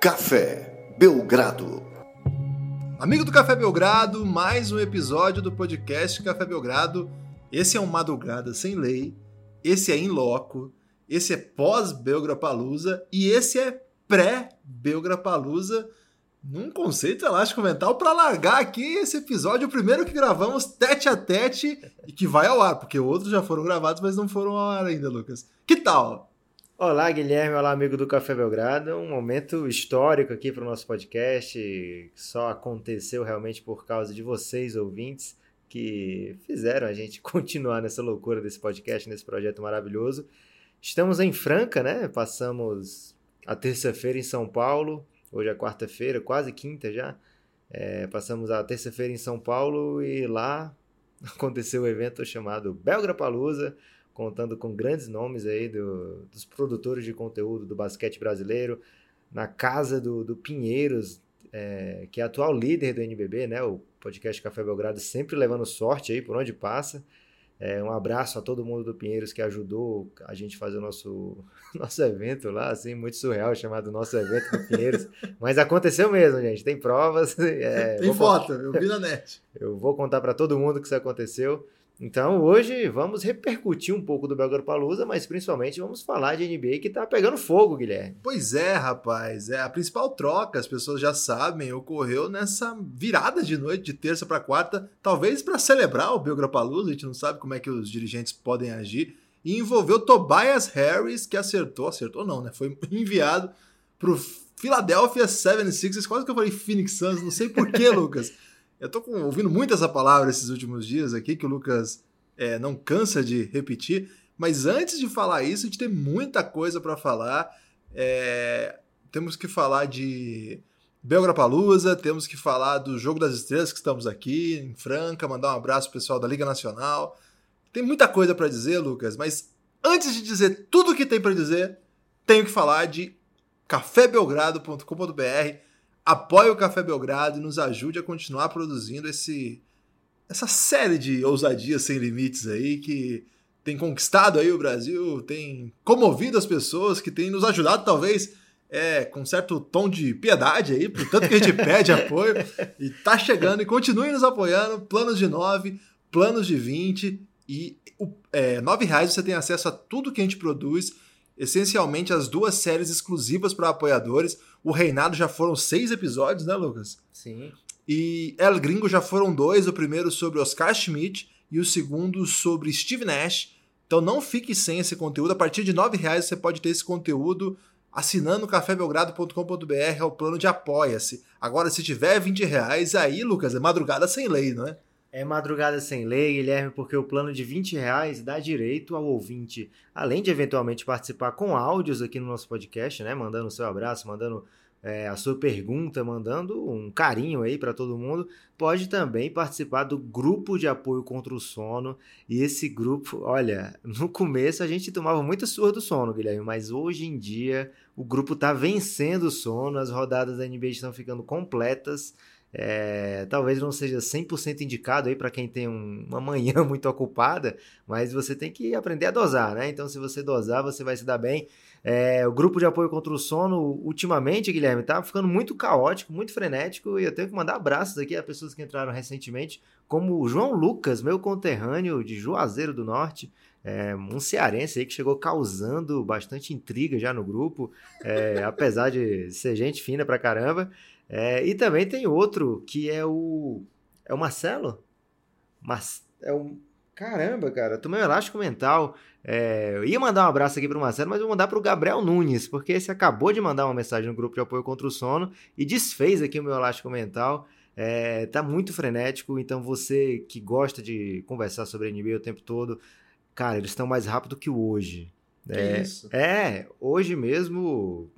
Café Belgrado. Amigo do Café Belgrado, mais um episódio do podcast Café Belgrado. Esse é um Madrugada Sem Lei, esse é em loco, esse é pós-Belgrapalusa e esse é pré-Belgrapalusa num conceito elástico mental para largar aqui esse episódio, o primeiro que gravamos tete a tete e que vai ao ar, porque outros já foram gravados, mas não foram ao ar ainda, Lucas. Que tal? Olá, Guilherme. Olá, amigo do Café Belgrado. Um momento histórico aqui para o nosso podcast. Só aconteceu realmente por causa de vocês, ouvintes, que fizeram a gente continuar nessa loucura desse podcast, nesse projeto maravilhoso. Estamos em Franca, né? Passamos a terça-feira em São Paulo. Hoje é quarta-feira, quase quinta já. É, passamos a terça-feira em São Paulo e lá aconteceu o um evento chamado Belgra Palusa contando com grandes nomes aí do, dos produtores de conteúdo do basquete brasileiro, na casa do, do Pinheiros, é, que é atual líder do NBB, né? O podcast Café Belgrado sempre levando sorte aí por onde passa. É, um abraço a todo mundo do Pinheiros que ajudou a gente fazer o nosso, nosso evento lá, assim, muito surreal, chamado Nosso Evento do Pinheiros. Mas aconteceu mesmo, gente. Tem provas. É, Tem foto, eu vi na net. Eu vou contar para todo mundo que isso aconteceu. Então hoje vamos repercutir um pouco do Belgrado Palusa, mas principalmente vamos falar de NBA que tá pegando fogo, Guilherme. Pois é, rapaz. É a principal troca, as pessoas já sabem, ocorreu nessa virada de noite de terça para quarta, talvez para celebrar o Belgrado Palusa, a gente não sabe como é que os dirigentes podem agir, e envolveu Tobias Harris, que acertou, acertou não, né? Foi enviado pro Philadelphia 76ers, quase que eu falei Phoenix Suns, não sei porquê, Lucas. Eu tô com, ouvindo muito essa palavra esses últimos dias aqui, que o Lucas é, não cansa de repetir. Mas antes de falar isso, a gente tem muita coisa para falar. É, temos que falar de Belgrapalusa, temos que falar do Jogo das Estrelas que estamos aqui em Franca, mandar um abraço pro pessoal da Liga Nacional. Tem muita coisa para dizer, Lucas, mas antes de dizer tudo o que tem para dizer, tenho que falar de cafébelgrado.com.br apoie o Café Belgrado e nos ajude a continuar produzindo esse essa série de ousadias sem limites aí que tem conquistado aí o Brasil, tem comovido as pessoas, que tem nos ajudado talvez é, com certo tom de piedade aí, portanto que a gente pede apoio e tá chegando e continue nos apoiando, planos de 9, planos de 20 e é, 9 reais você tem acesso a tudo que a gente produz essencialmente as duas séries exclusivas para apoiadores. O Reinado já foram seis episódios, né, Lucas? Sim. E El Gringo já foram dois, o primeiro sobre Oscar Schmidt e o segundo sobre Steve Nash. Então não fique sem esse conteúdo. A partir de R$ reais você pode ter esse conteúdo assinando cafébelgrado.com.br é o plano de apoia-se. Agora, se tiver 20 reais, aí, Lucas, é madrugada sem lei, não é? É madrugada sem lei, Guilherme, porque o plano de 20 reais dá direito ao ouvinte, além de eventualmente participar com áudios aqui no nosso podcast, né? Mandando o seu abraço, mandando é, a sua pergunta, mandando um carinho aí para todo mundo, pode também participar do grupo de apoio contra o sono. E esse grupo, olha, no começo a gente tomava muita surra do sono, Guilherme, mas hoje em dia o grupo está vencendo o sono, as rodadas da NBA estão ficando completas. É, talvez não seja 100% indicado aí para quem tem um, uma manhã muito ocupada, mas você tem que aprender a dosar, né? Então, se você dosar, você vai se dar bem. É, o grupo de apoio contra o sono, ultimamente, Guilherme, tá ficando muito caótico, muito frenético, e eu tenho que mandar abraços aqui a pessoas que entraram recentemente, como o João Lucas, meu conterrâneo de Juazeiro do Norte, é, um cearense aí que chegou causando bastante intriga já no grupo, é, apesar de ser gente fina pra caramba. É, e também tem outro que é o. É o Marcelo? Mas é o. Caramba, cara, tomei um elástico mental. É, eu ia mandar um abraço aqui pro Marcelo, mas vou mandar pro Gabriel Nunes, porque esse acabou de mandar uma mensagem no grupo de apoio contra o sono e desfez aqui o meu elástico mental. É, tá muito frenético, então você que gosta de conversar sobre NBA o tempo todo, cara, eles estão mais rápido que o hoje. É, isso? é, hoje mesmo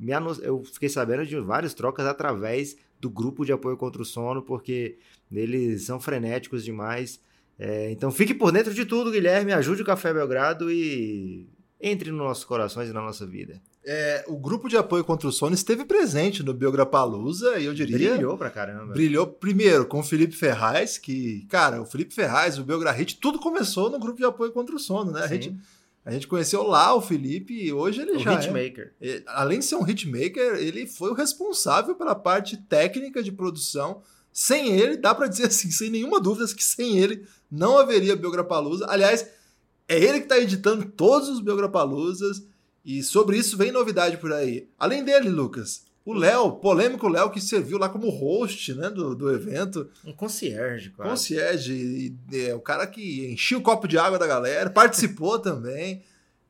eu fiquei sabendo de várias trocas através do grupo de apoio contra o sono, porque eles são frenéticos demais. É, então fique por dentro de tudo, Guilherme, ajude o Café Belgrado e entre nos nossos corações e na nossa vida. É, o grupo de apoio contra o sono esteve presente no Biograpalusa e eu diria. Brilhou pra caramba. Brilhou primeiro com o Felipe Ferraz, que, cara, o Felipe Ferraz, o Biograhit, tudo começou no grupo de apoio contra o sono, né? A gente A gente conheceu lá o Felipe e hoje ele o já hitmaker. é. Além de ser um hitmaker, ele foi o responsável pela parte técnica de produção. Sem ele, dá para dizer assim, sem nenhuma dúvida, que sem ele não haveria Biograpalooza. Aliás, é ele que está editando todos os Biograpaloozas e sobre isso vem novidade por aí. Além dele, Lucas, o Léo, polêmico Léo, que serviu lá como host né, do, do evento. Um concierge, quase. Concierge, e, é, o cara que enchia o copo de água da galera, participou também.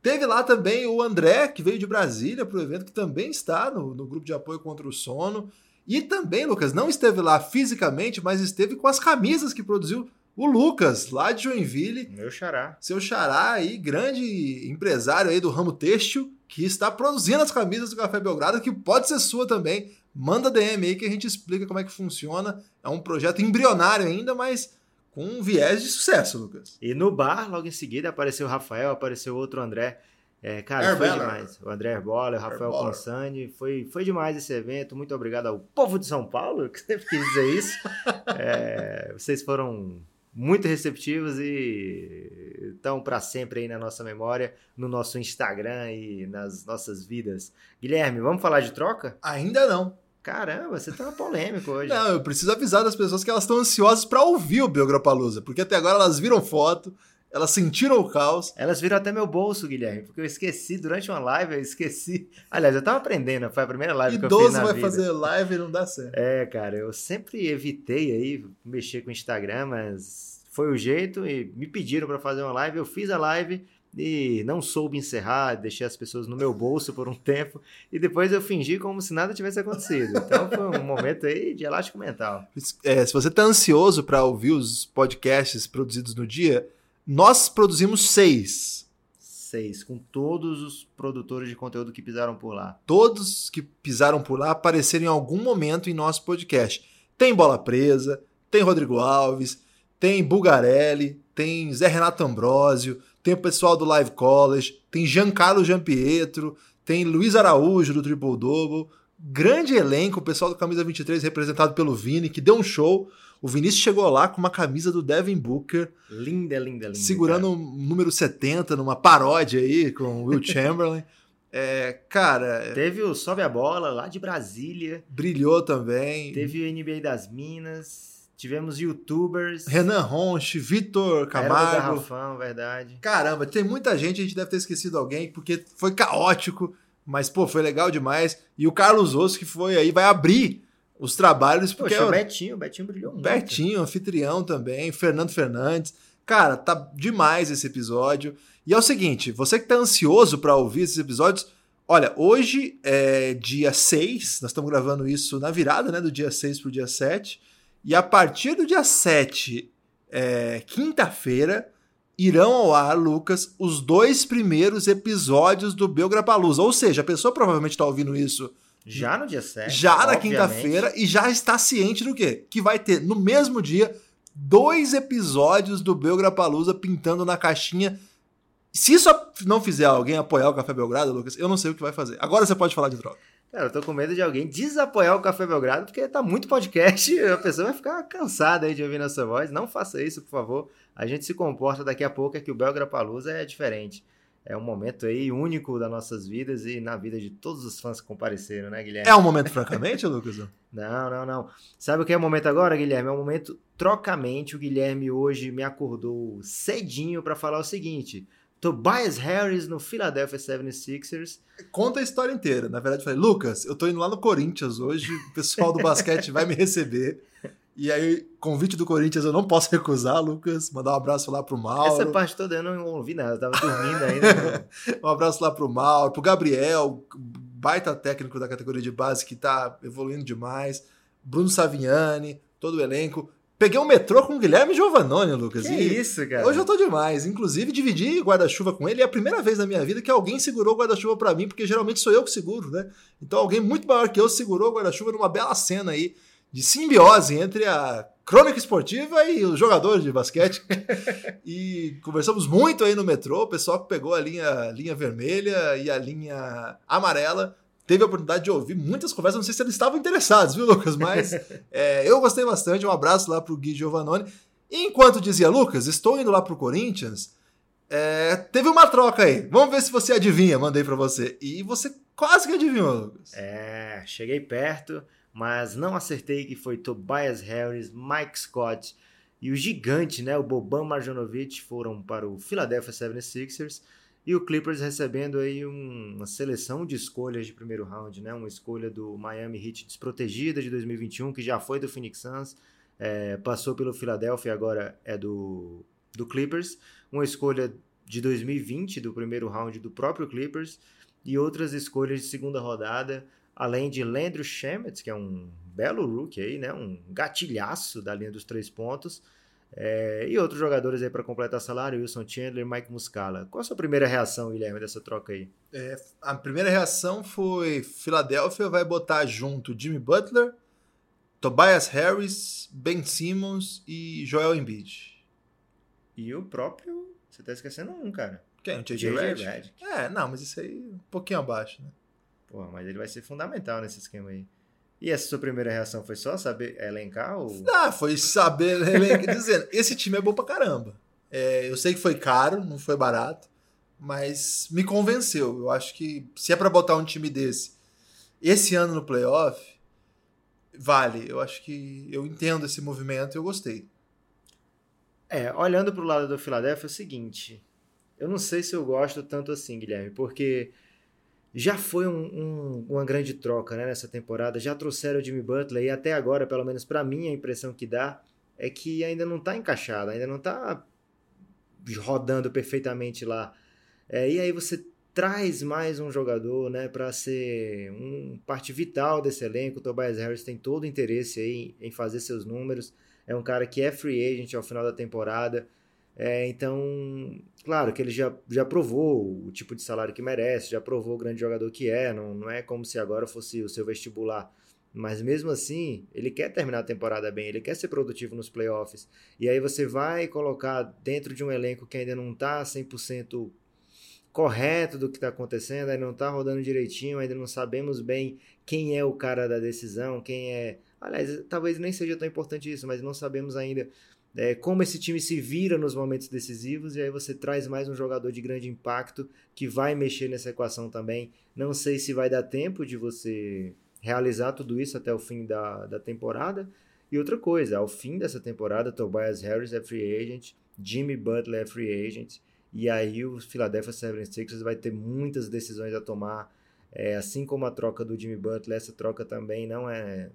Teve lá também o André, que veio de Brasília para o evento, que também está no, no grupo de apoio contra o sono. E também, Lucas, não esteve lá fisicamente, mas esteve com as camisas que produziu o Lucas, lá de Joinville. Meu xará. Seu xará aí, grande empresário aí do ramo têxtil, que está produzindo as camisas do Café Belgrado, que pode ser sua também. Manda DM aí que a gente explica como é que funciona. É um projeto embrionário ainda, mas com um viés de sucesso, Lucas. E no bar, logo em seguida, apareceu o Rafael, apareceu outro André. É, cara, foi demais. O André Herbola, o Rafael Consani. Foi, foi demais esse evento. Muito obrigado ao povo de São Paulo, que sempre quis dizer isso. é, vocês foram muito receptivos e estão para sempre aí na nossa memória, no nosso Instagram e nas nossas vidas. Guilherme, vamos falar de troca? Ainda não. Caramba, você tá polêmico hoje. Não, eu preciso avisar das pessoas que elas estão ansiosas para ouvir o Biograpalusa, porque até agora elas viram foto, elas sentiram o caos. Elas viram até meu bolso, Guilherme, porque eu esqueci durante uma live, eu esqueci. Aliás, eu tava aprendendo, foi a primeira live Idoso que eu fiz na vai vida. fazer live e não dá certo. É, cara, eu sempre evitei aí mexer com o Instagram, mas foi o jeito e me pediram para fazer uma live, eu fiz a live e não soube encerrar, deixei as pessoas no meu bolso por um tempo e depois eu fingi como se nada tivesse acontecido. Então foi um momento aí de elástico mental. É, se você tá ansioso para ouvir os podcasts produzidos no dia, nós produzimos seis. Seis, com todos os produtores de conteúdo que pisaram por lá. Todos que pisaram por lá apareceram em algum momento em nosso podcast. Tem Bola Presa, tem Rodrigo Alves, tem Bugarelli, tem Zé Renato Ambrosio, tem o pessoal do Live College, tem Giancarlo Giampietro, tem Luiz Araújo do Triple Double. Grande elenco, o pessoal do Camisa 23 representado pelo Vini, que deu um show. O Vinícius chegou lá com uma camisa do Devin Booker. Linda, linda, linda. Segurando o um número 70 numa paródia aí com o Will Chamberlain. É, cara. Teve o Sobe a Bola lá de Brasília. Brilhou também. Teve o NBA das Minas. Tivemos youtubers. Renan Ronche, Vitor Camargo. Era Garrafão, verdade. Caramba, tem muita gente, a gente deve ter esquecido alguém, porque foi caótico, mas, pô, foi legal demais. E o Carlos Osso, que foi aí, vai abrir os trabalhos. Porque Poxa, é o Betinho, o Betinho brilhou muito. Betinho, anfitrião também, Fernando Fernandes. Cara, tá demais esse episódio. E é o seguinte, você que tá ansioso para ouvir esses episódios, olha, hoje é dia 6, nós estamos gravando isso na virada, né, do dia 6 pro dia 7. E a partir do dia 7, é, quinta-feira, irão ao ar, Lucas, os dois primeiros episódios do Belgrapalusa. Ou seja, a pessoa provavelmente está ouvindo isso já no dia 7. Já na quinta-feira e já está ciente do quê? Que vai ter no mesmo dia dois episódios do Belgrapalusa pintando na caixinha. Se isso não fizer alguém apoiar o Café Belgrado, Lucas, eu não sei o que vai fazer. Agora você pode falar de troca. Cara, eu tô com medo de alguém desapoiar o Café Belgrado, porque tá muito podcast e a pessoa vai ficar cansada aí de ouvir nossa voz. Não faça isso, por favor. A gente se comporta daqui a pouco, é que o Belgrapalusa é diferente. É um momento aí único das nossas vidas e na vida de todos os fãs que compareceram, né, Guilherme? É um momento francamente, Lucas? Não, não, não. Sabe o que é o momento agora, Guilherme? É um momento trocamente. O Guilherme hoje me acordou cedinho para falar o seguinte: Tobias Harris no Philadelphia 76ers. Conta a história inteira. Na verdade, eu falei, Lucas, eu tô indo lá no Corinthians hoje, o pessoal do basquete vai me receber. E aí, convite do Corinthians eu não posso recusar, Lucas. Mandar um abraço lá pro Mauro. Essa parte toda eu não ouvi nada, eu tava dormindo ainda. um abraço lá pro Mauro, pro Gabriel, baita técnico da categoria de base que tá evoluindo demais. Bruno Saviani, todo o elenco. Peguei um metrô com o Guilherme Giovannone, Lucas. Que e isso, cara. Hoje eu tô demais. Inclusive, dividi guarda-chuva com ele. É a primeira vez na minha vida que alguém segurou o guarda-chuva para mim, porque geralmente sou eu que seguro, né? Então alguém muito maior que eu segurou o guarda-chuva numa bela cena aí de simbiose entre a crônica esportiva e os jogadores de basquete. e conversamos muito aí no metrô. O pessoal que pegou a linha, linha vermelha e a linha amarela teve a oportunidade de ouvir muitas conversas. Não sei se eles estavam interessados, viu, Lucas? Mas é, eu gostei bastante. Um abraço lá pro Gui Giovannone. E enquanto dizia Lucas, estou indo lá pro Corinthians. É, teve uma troca aí. Vamos ver se você adivinha. Mandei para você. E você quase que adivinhou, Lucas. É, cheguei perto, mas não acertei que foi Tobias Harris, Mike Scott e o gigante, né, o Boban Marjanovic foram para o Philadelphia 76ers e o Clippers recebendo aí um, uma seleção de escolhas de primeiro round, né, uma escolha do Miami Heat desprotegida de 2021, que já foi do Phoenix Suns, é, passou pelo Philadelphia agora é do, do Clippers, uma escolha de 2020 do primeiro round do próprio Clippers e outras escolhas de segunda rodada, além de Landry Shamet, que é um belo rookie aí, né? Um gatilhaço da linha dos três pontos. É, e outros jogadores aí para completar salário, Wilson Chandler, Mike Muscala. Qual a sua primeira reação, Guilherme, dessa troca aí? É, a primeira reação foi: Filadélfia vai botar junto Jimmy Butler, Tobias Harris, Ben Simmons e Joel Embiid. E o próprio. Você tá esquecendo um, cara. Quem? O JJ Redick? É, não, mas isso aí um pouquinho abaixo, né? Porra, mas ele vai ser fundamental nesse esquema aí. E essa sua primeira reação foi só saber elencar? Ou... Ah, foi saber elencar, dizendo, esse time é bom pra caramba. É, eu sei que foi caro, não foi barato, mas me convenceu. Eu acho que se é para botar um time desse esse ano no playoff, vale. Eu acho que eu entendo esse movimento e eu gostei. É, olhando pro lado do Philadelphia é o seguinte, eu não sei se eu gosto tanto assim, Guilherme, porque já foi um, um, uma grande troca né, nessa temporada. Já trouxeram o Jimmy Butler e até agora, pelo menos para mim, a impressão que dá é que ainda não está encaixado, ainda não está rodando perfeitamente lá. É, e aí você traz mais um jogador né, para ser um parte vital desse elenco. O Tobias Harris tem todo o interesse aí em fazer seus números. É um cara que é free agent ao final da temporada. É, então, claro que ele já, já provou o tipo de salário que merece, já provou o grande jogador que é, não, não é como se agora fosse o seu vestibular. Mas mesmo assim, ele quer terminar a temporada bem, ele quer ser produtivo nos playoffs. E aí você vai colocar dentro de um elenco que ainda não está 100% correto do que está acontecendo, ainda não está rodando direitinho, ainda não sabemos bem quem é o cara da decisão, quem é. Aliás, talvez nem seja tão importante isso, mas não sabemos ainda é, como esse time se vira nos momentos decisivos, e aí você traz mais um jogador de grande impacto que vai mexer nessa equação também. Não sei se vai dar tempo de você realizar tudo isso até o fim da, da temporada. E outra coisa, ao fim dessa temporada, Tobias Harris é free agent, Jimmy Butler é free agent, e aí o Philadelphia 76ers vai ter muitas decisões a tomar, é, assim como a troca do Jimmy Butler, essa troca também não é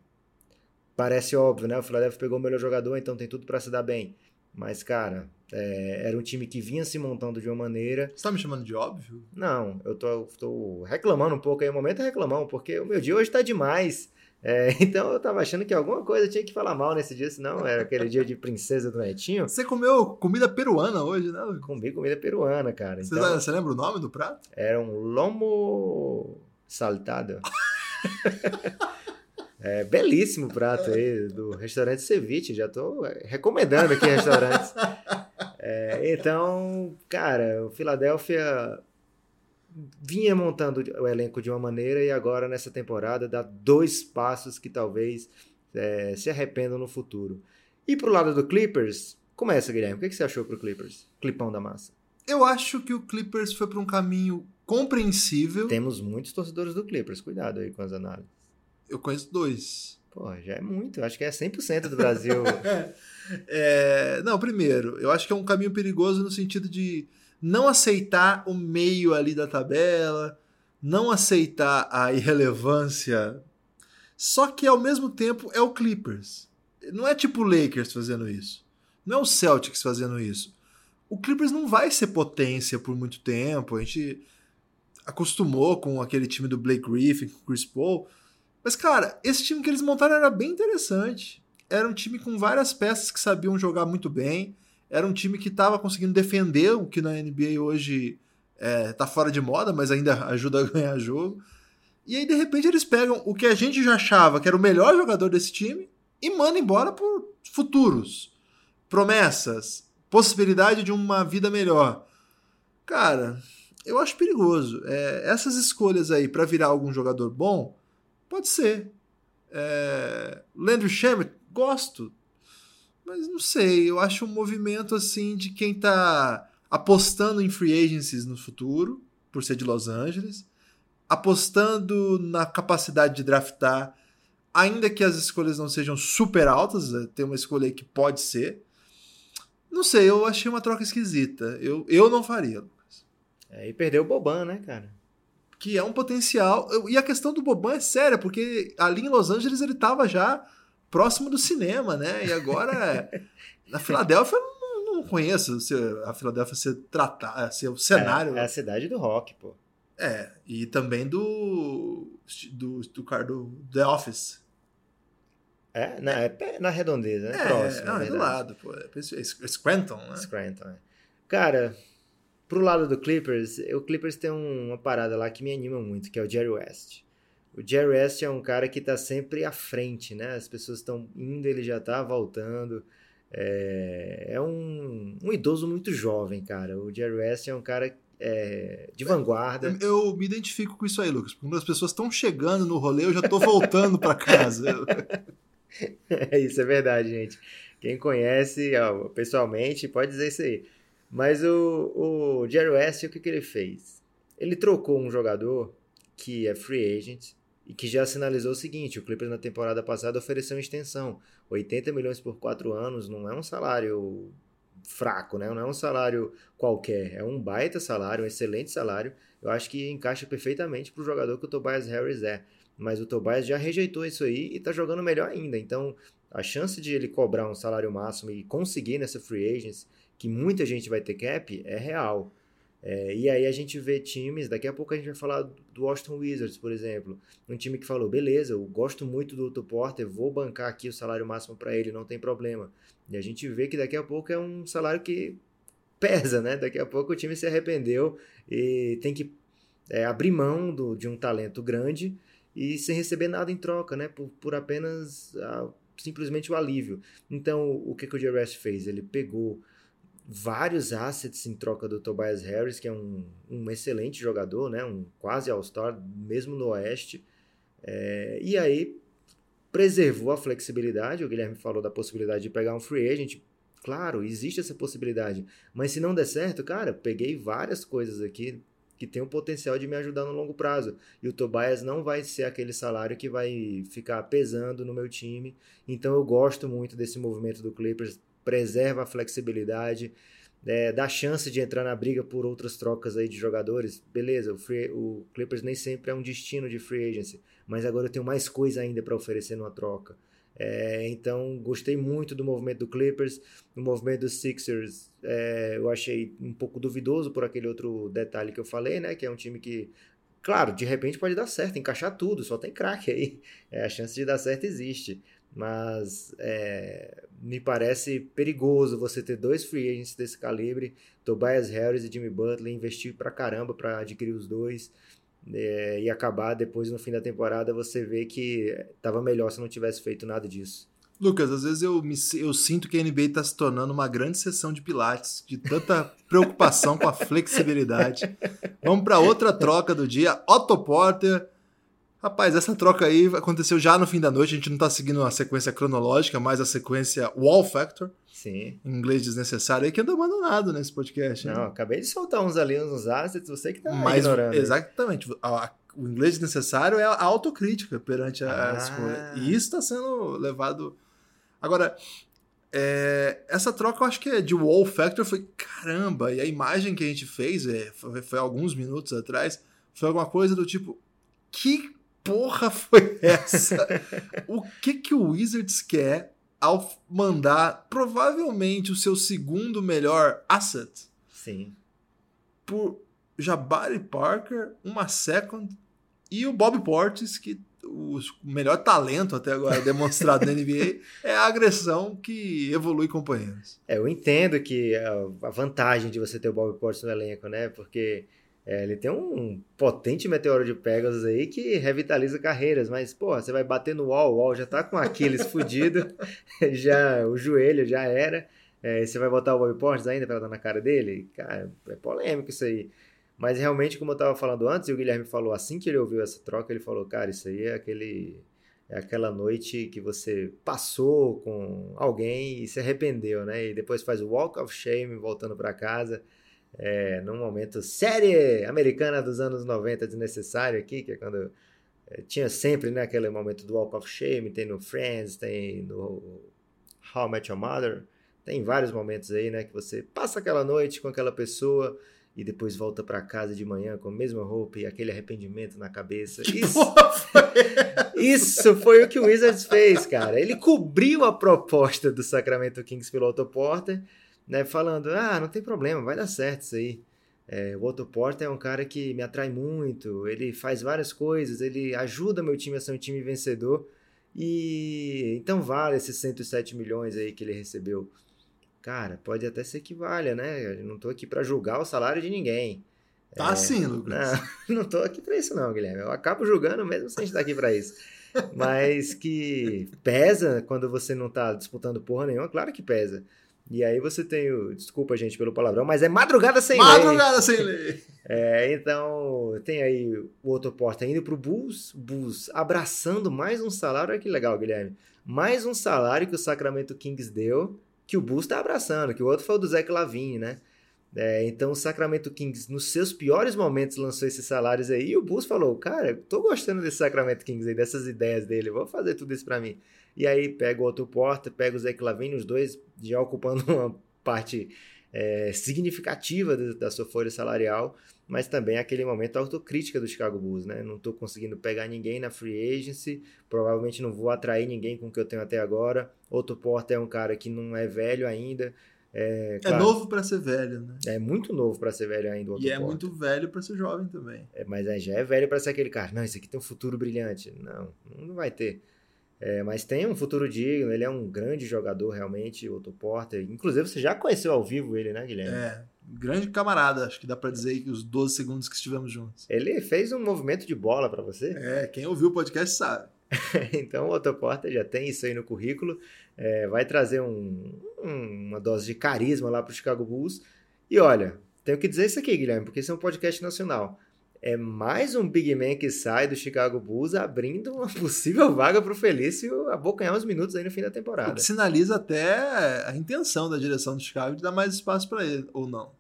parece óbvio, né? O Philadelphia pegou o melhor jogador, então tem tudo para se dar bem. Mas, cara, é, era um time que vinha se montando de uma maneira. Você tá me chamando de óbvio? Não, eu tô, tô reclamando um pouco aí, o momento é reclamão, porque o meu dia hoje tá demais. É, então eu tava achando que alguma coisa tinha que falar mal nesse dia, senão era aquele dia de princesa do netinho. Você comeu comida peruana hoje, né? Comi comida peruana, cara. Então, você, você lembra o nome do prato? Era um lomo saltado. É, belíssimo prato aí do restaurante Ceviche, já estou recomendando aqui restaurantes. É, então, cara, o Philadelphia vinha montando o elenco de uma maneira e agora nessa temporada dá dois passos que talvez é, se arrependam no futuro. E pro lado do Clippers, começa, Guilherme. O que, que você achou pro Clippers? Clipão da massa. Eu acho que o Clippers foi para um caminho compreensível. Temos muitos torcedores do Clippers, cuidado aí com as análises. Eu conheço dois. Pô, já é muito. Acho que é 100% do Brasil. é, não, primeiro, eu acho que é um caminho perigoso no sentido de não aceitar o meio ali da tabela, não aceitar a irrelevância. Só que ao mesmo tempo é o Clippers. Não é tipo o Lakers fazendo isso. Não é o Celtics fazendo isso. O Clippers não vai ser potência por muito tempo. A gente acostumou com aquele time do Blake Griffin, com o Chris Paul. Mas, cara, esse time que eles montaram era bem interessante. Era um time com várias peças que sabiam jogar muito bem. Era um time que estava conseguindo defender o que na NBA hoje é, tá fora de moda, mas ainda ajuda a ganhar jogo. E aí, de repente, eles pegam o que a gente já achava que era o melhor jogador desse time e mandam embora por futuros, promessas, possibilidade de uma vida melhor. Cara, eu acho perigoso. É, essas escolhas aí para virar algum jogador bom Pode ser. É... Landry Shamet, gosto. Mas não sei, eu acho um movimento assim de quem tá apostando em free agencies no futuro, por ser de Los Angeles, apostando na capacidade de draftar, ainda que as escolhas não sejam super altas, é, tem uma escolha aí que pode ser. Não sei, eu achei uma troca esquisita. Eu, eu não faria, Lucas. É, e perdeu o Boban, né, cara? Que é um potencial. E a questão do Boban é séria, porque ali em Los Angeles ele estava já próximo do cinema, né? E agora, na Filadélfia, eu não, não conheço se a Filadélfia ser tratar, ser o cenário. É, é a cidade do rock, pô. É, e também do do, do, do The Office. É, na, é na redondeza, né? É, Próximo. Não, é do lado, pô. É Scranton, né? Scranton, é. Cara, pro lado do Clippers, o Clippers tem uma parada lá que me anima muito, que é o Jerry West. O Jerry West é um cara que tá sempre à frente, né? As pessoas estão indo, ele já tá voltando. É, é um, um idoso muito jovem, cara. O Jerry West é um cara é, de vanguarda. Eu, eu, me identifico com isso aí, Lucas. Quando as pessoas estão chegando no rolê, eu já tô voltando para casa. é, isso é verdade, gente. Quem conhece ó, pessoalmente pode dizer isso aí. Mas o, o Jerry West, o que, que ele fez? Ele trocou um jogador que é free agent e que já sinalizou o seguinte: o Clippers na temporada passada ofereceu uma extensão. 80 milhões por quatro anos não é um salário fraco, né? não é um salário qualquer, é um baita salário, um excelente salário. Eu acho que encaixa perfeitamente para o jogador que o Tobias Harris é mas o Tobias já rejeitou isso aí e está jogando melhor ainda. Então, a chance de ele cobrar um salário máximo e conseguir nessa free agents, que muita gente vai ter cap, é real. É, e aí a gente vê times, daqui a pouco a gente vai falar do Washington Wizards, por exemplo, um time que falou, beleza, eu gosto muito do Otto Porter, vou bancar aqui o salário máximo para ele, não tem problema. E a gente vê que daqui a pouco é um salário que pesa, né? Daqui a pouco o time se arrependeu e tem que é, abrir mão do, de um talento grande e sem receber nada em troca, né? Por, por apenas ah, simplesmente o alívio. Então, o que, que o Jerry fez? Ele pegou vários assets em troca do Tobias Harris, que é um, um excelente jogador, né? Um quase All-Star, mesmo no Oeste. É, e aí preservou a flexibilidade. O Guilherme falou da possibilidade de pegar um free agent. Claro, existe essa possibilidade. Mas se não der certo, cara, peguei várias coisas aqui que tem o potencial de me ajudar no longo prazo. E o Tobias não vai ser aquele salário que vai ficar pesando no meu time. Então eu gosto muito desse movimento do Clippers, preserva a flexibilidade, é, dá chance de entrar na briga por outras trocas aí de jogadores. Beleza, o, free, o Clippers nem sempre é um destino de free agency, mas agora eu tenho mais coisa ainda para oferecer numa troca. É, então, gostei muito do movimento do Clippers. O movimento dos Sixers é, eu achei um pouco duvidoso por aquele outro detalhe que eu falei, né? Que é um time que, claro, de repente pode dar certo, encaixar tudo, só tem craque aí. É, a chance de dar certo existe. Mas é, me parece perigoso você ter dois free agents desse calibre, Tobias Harris e Jimmy Butler, investir pra caramba para adquirir os dois é, e acabar depois no fim da temporada você vê que estava melhor se não tivesse feito nada disso. Lucas, às vezes eu, me, eu sinto que a NBA está se tornando uma grande sessão de pilates, de tanta preocupação com a flexibilidade. Vamos para outra troca do dia. Otto Porter. Rapaz, essa troca aí aconteceu já no fim da noite. A gente não está seguindo a sequência cronológica, mas a sequência Wall Factor. Sim. Em inglês desnecessário aí que anda abandonado nesse podcast. Né? Não, acabei de soltar uns ali, uns assets, você que tá Mas, ignorando. Exatamente. A, o inglês desnecessário é a autocrítica perante a, ah. escolha. E isso está sendo levado. Agora, é, essa troca eu acho que é de wall factor foi caramba. E a imagem que a gente fez é, foi, foi alguns minutos atrás. Foi alguma coisa do tipo: que porra foi essa? o que que o Wizards quer ao mandar provavelmente o seu segundo melhor asset. Sim. Por Jabari Parker, uma second e o Bob Portis, que o melhor talento até agora demonstrado na NBA é a agressão que evolui companheiros. É, eu entendo que a vantagem de você ter o Bob Portis no elenco, né? Porque é, ele tem um potente meteoro de Pegasus aí que revitaliza carreiras, mas, pô, você vai bater no wall, o wall já tá com Aquiles fudido, já, o joelho já era, é, você vai botar o Bob Portes ainda pra dar na cara dele? Cara, é polêmico isso aí. Mas realmente, como eu tava falando antes, e o Guilherme falou assim que ele ouviu essa troca, ele falou, cara, isso aí é aquele... É aquela noite que você passou com alguém e se arrependeu, né? E depois faz o walk of shame voltando para casa. É, num momento série americana dos anos 90 desnecessário aqui, que é quando é, tinha sempre né, aquele momento do Walk of Shame, tem no Friends, tem no How I Met Your Mother, tem vários momentos aí, né, que você passa aquela noite com aquela pessoa e depois volta para casa de manhã com a mesma roupa e aquele arrependimento na cabeça. Isso, isso foi o que o Wizards fez, cara. Ele cobriu a proposta do Sacramento Kings pelo Otto Porter, né, falando: ah, não tem problema, vai dar certo isso aí. É, o Otto Porter é um cara que me atrai muito, ele faz várias coisas, ele ajuda meu time a ser um time vencedor. E então vale esses 107 milhões aí que ele recebeu. Cara, pode até ser que valha, né? Eu não tô aqui para julgar o salário de ninguém. Tá é, sim, Lucas. Não, não tô aqui para isso não, Guilherme. Eu acabo julgando mesmo sem estar aqui para isso. Mas que pesa quando você não tá disputando porra nenhuma, claro que pesa. E aí você tem o. Desculpa, gente, pelo palavrão, mas é madrugada sem madrugada lei. Madrugada sem lei. É, então tem aí o outro porta indo pro Bulls, Bulls abraçando mais um salário. Olha que legal, Guilherme. Mais um salário que o Sacramento Kings deu que o Bulls está abraçando, que o outro foi o do Zach Lavine, né? É, então o Sacramento Kings, nos seus piores momentos, lançou esses salários aí, e o Bulls falou, cara, tô gostando desse Sacramento Kings aí, dessas ideias dele, vou fazer tudo isso para mim. E aí pega o outro porta, pega o Zach Lavine, os dois já ocupando uma parte é, significativa da sua folha salarial, mas também aquele momento autocrítica do Chicago Bulls, né? Não estou conseguindo pegar ninguém na free agency, provavelmente não vou atrair ninguém com o que eu tenho até agora. Outro Porta é um cara que não é velho ainda. É, é claro, é novo para ser velho, né? É muito novo para ser velho ainda. e é muito velho para ser jovem também. É, mas já é velho para ser aquele cara. Não, esse aqui tem um futuro brilhante. Não, não vai ter. É, mas tem um futuro digno, ele é um grande jogador realmente, o Otto Porter. Inclusive, você já conheceu ao vivo ele, né, Guilherme? É, grande camarada, acho que dá para dizer que os 12 segundos que estivemos juntos. Ele fez um movimento de bola para você? É, quem ouviu o podcast sabe. então o Otto Porter já tem isso aí no currículo, é, vai trazer um, um, uma dose de carisma lá para o Chicago Bulls. E olha, tenho que dizer isso aqui, Guilherme, porque isso é um podcast nacional é mais um big man que sai do Chicago Bulls abrindo uma possível vaga para o Felício abocanhar uns minutos aí no fim da temporada. Sinaliza até a intenção da direção do Chicago de dar mais espaço para ele, ou não?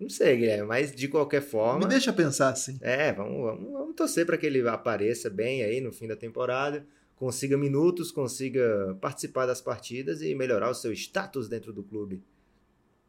Não sei, Guilherme, mas de qualquer forma. Me deixa pensar assim. É, vamos, vamos, vamos torcer para que ele apareça bem aí no fim da temporada, consiga minutos, consiga participar das partidas e melhorar o seu status dentro do clube.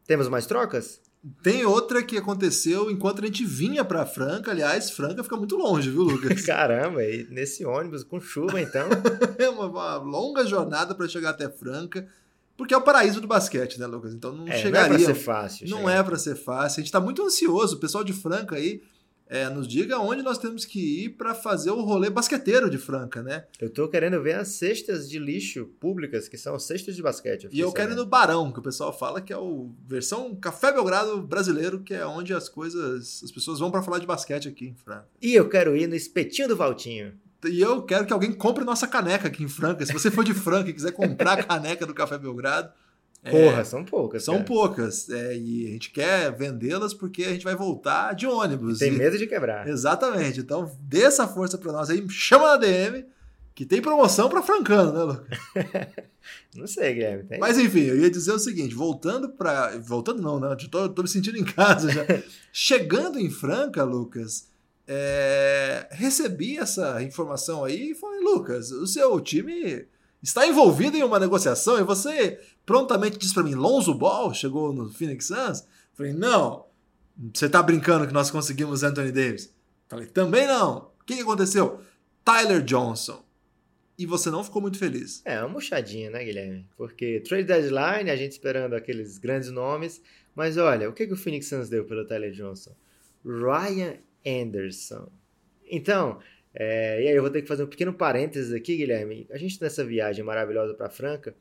Temos mais trocas? Tem outra que aconteceu enquanto a gente vinha para Franca. Aliás, Franca fica muito longe, viu, Lucas? Caramba, e nesse ônibus com chuva, então. é uma, uma, longa jornada para chegar até Franca, porque é o paraíso do basquete, né, Lucas? Então não é, chegaria. Não é para ser fácil. Não chegar. é para ser fácil. A gente está muito ansioso. O pessoal de Franca aí é, nos diga onde nós temos que ir para fazer o rolê basqueteiro de Franca, né? Eu tô querendo ver as cestas de lixo públicas, que são cestas de basquete. E eu quero ir no Barão, que o pessoal fala que é o versão Café Belgrado brasileiro, que é onde as coisas, as pessoas vão para falar de basquete aqui em Franca. E eu quero ir no Espetinho do Valtinho. E eu quero que alguém compre nossa caneca aqui em Franca. Se você for de Franca e quiser comprar a caneca do Café Belgrado, Porra, é, são poucas. São cara. poucas. É, e a gente quer vendê-las porque a gente vai voltar de ônibus. Tem e... medo de quebrar. Exatamente. Então, dê essa força para nós aí. Chama na DM, que tem promoção para Francano, né, Lucas? não sei, Guilherme. Tem... Mas enfim, eu ia dizer o seguinte: voltando para. Voltando não, né? Tô, tô me sentindo em casa já. Chegando em Franca, Lucas. É... recebi essa informação aí e falei, Lucas, o seu time está envolvido em uma negociação e você prontamente disse para mim, Lonzo Ball chegou no Phoenix Suns? Falei, não. Você tá brincando que nós conseguimos Anthony Davis? Falei, também não. O que, que aconteceu? Tyler Johnson. E você não ficou muito feliz. É, uma murchadinha, né, Guilherme? Porque trade deadline, a gente esperando aqueles grandes nomes. Mas olha, o que, que o Phoenix Suns deu pelo Tyler Johnson? Ryan Anderson. Então, é, e aí eu vou ter que fazer um pequeno parênteses aqui, Guilherme. A gente nessa viagem maravilhosa para Franca,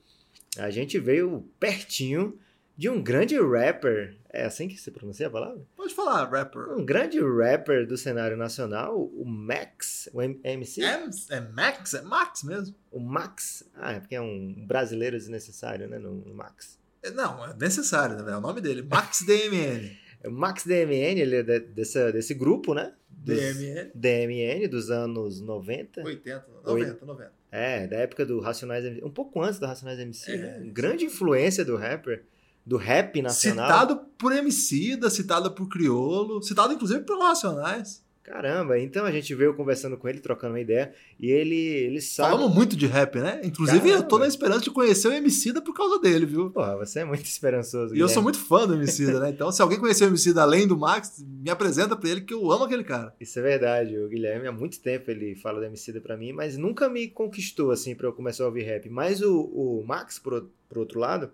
a gente veio pertinho de um grande rapper. É assim que se pronuncia a palavra? Pode falar, rapper. Um grande rapper do cenário nacional, o Max, o MC. É, é Max? É Max mesmo? O Max. Ah, é porque é um brasileiro desnecessário, né? No, Max. É, não, é necessário, né? É o nome dele. Max DMN. O Max DMN, ele é de, desse, desse grupo, né? Dos, DMN. DMN dos anos 90. 80, 90, 90. É, da época do Racionais MC, um pouco antes do Racionais MC, é, né? Grande influência do rapper. do rap nacional. Citado por Emicida, citado por Criolo, citado inclusive por Racionais. Caramba, então a gente veio conversando com ele, trocando uma ideia, e ele, ele sabe. Falamos muito de rap, né? Inclusive, Caramba. eu tô na esperança de conhecer o Emicida por causa dele, viu? Porra, você é muito esperançoso. E eu sou muito fã do Emicida, né? Então, se alguém conhecer o Emicida além do Max, me apresenta pra ele que eu amo aquele cara. Isso é verdade. O Guilherme, há muito tempo ele fala do Emicida pra mim, mas nunca me conquistou, assim, pra eu começar a ouvir rap. Mas o, o Max, por, por outro lado,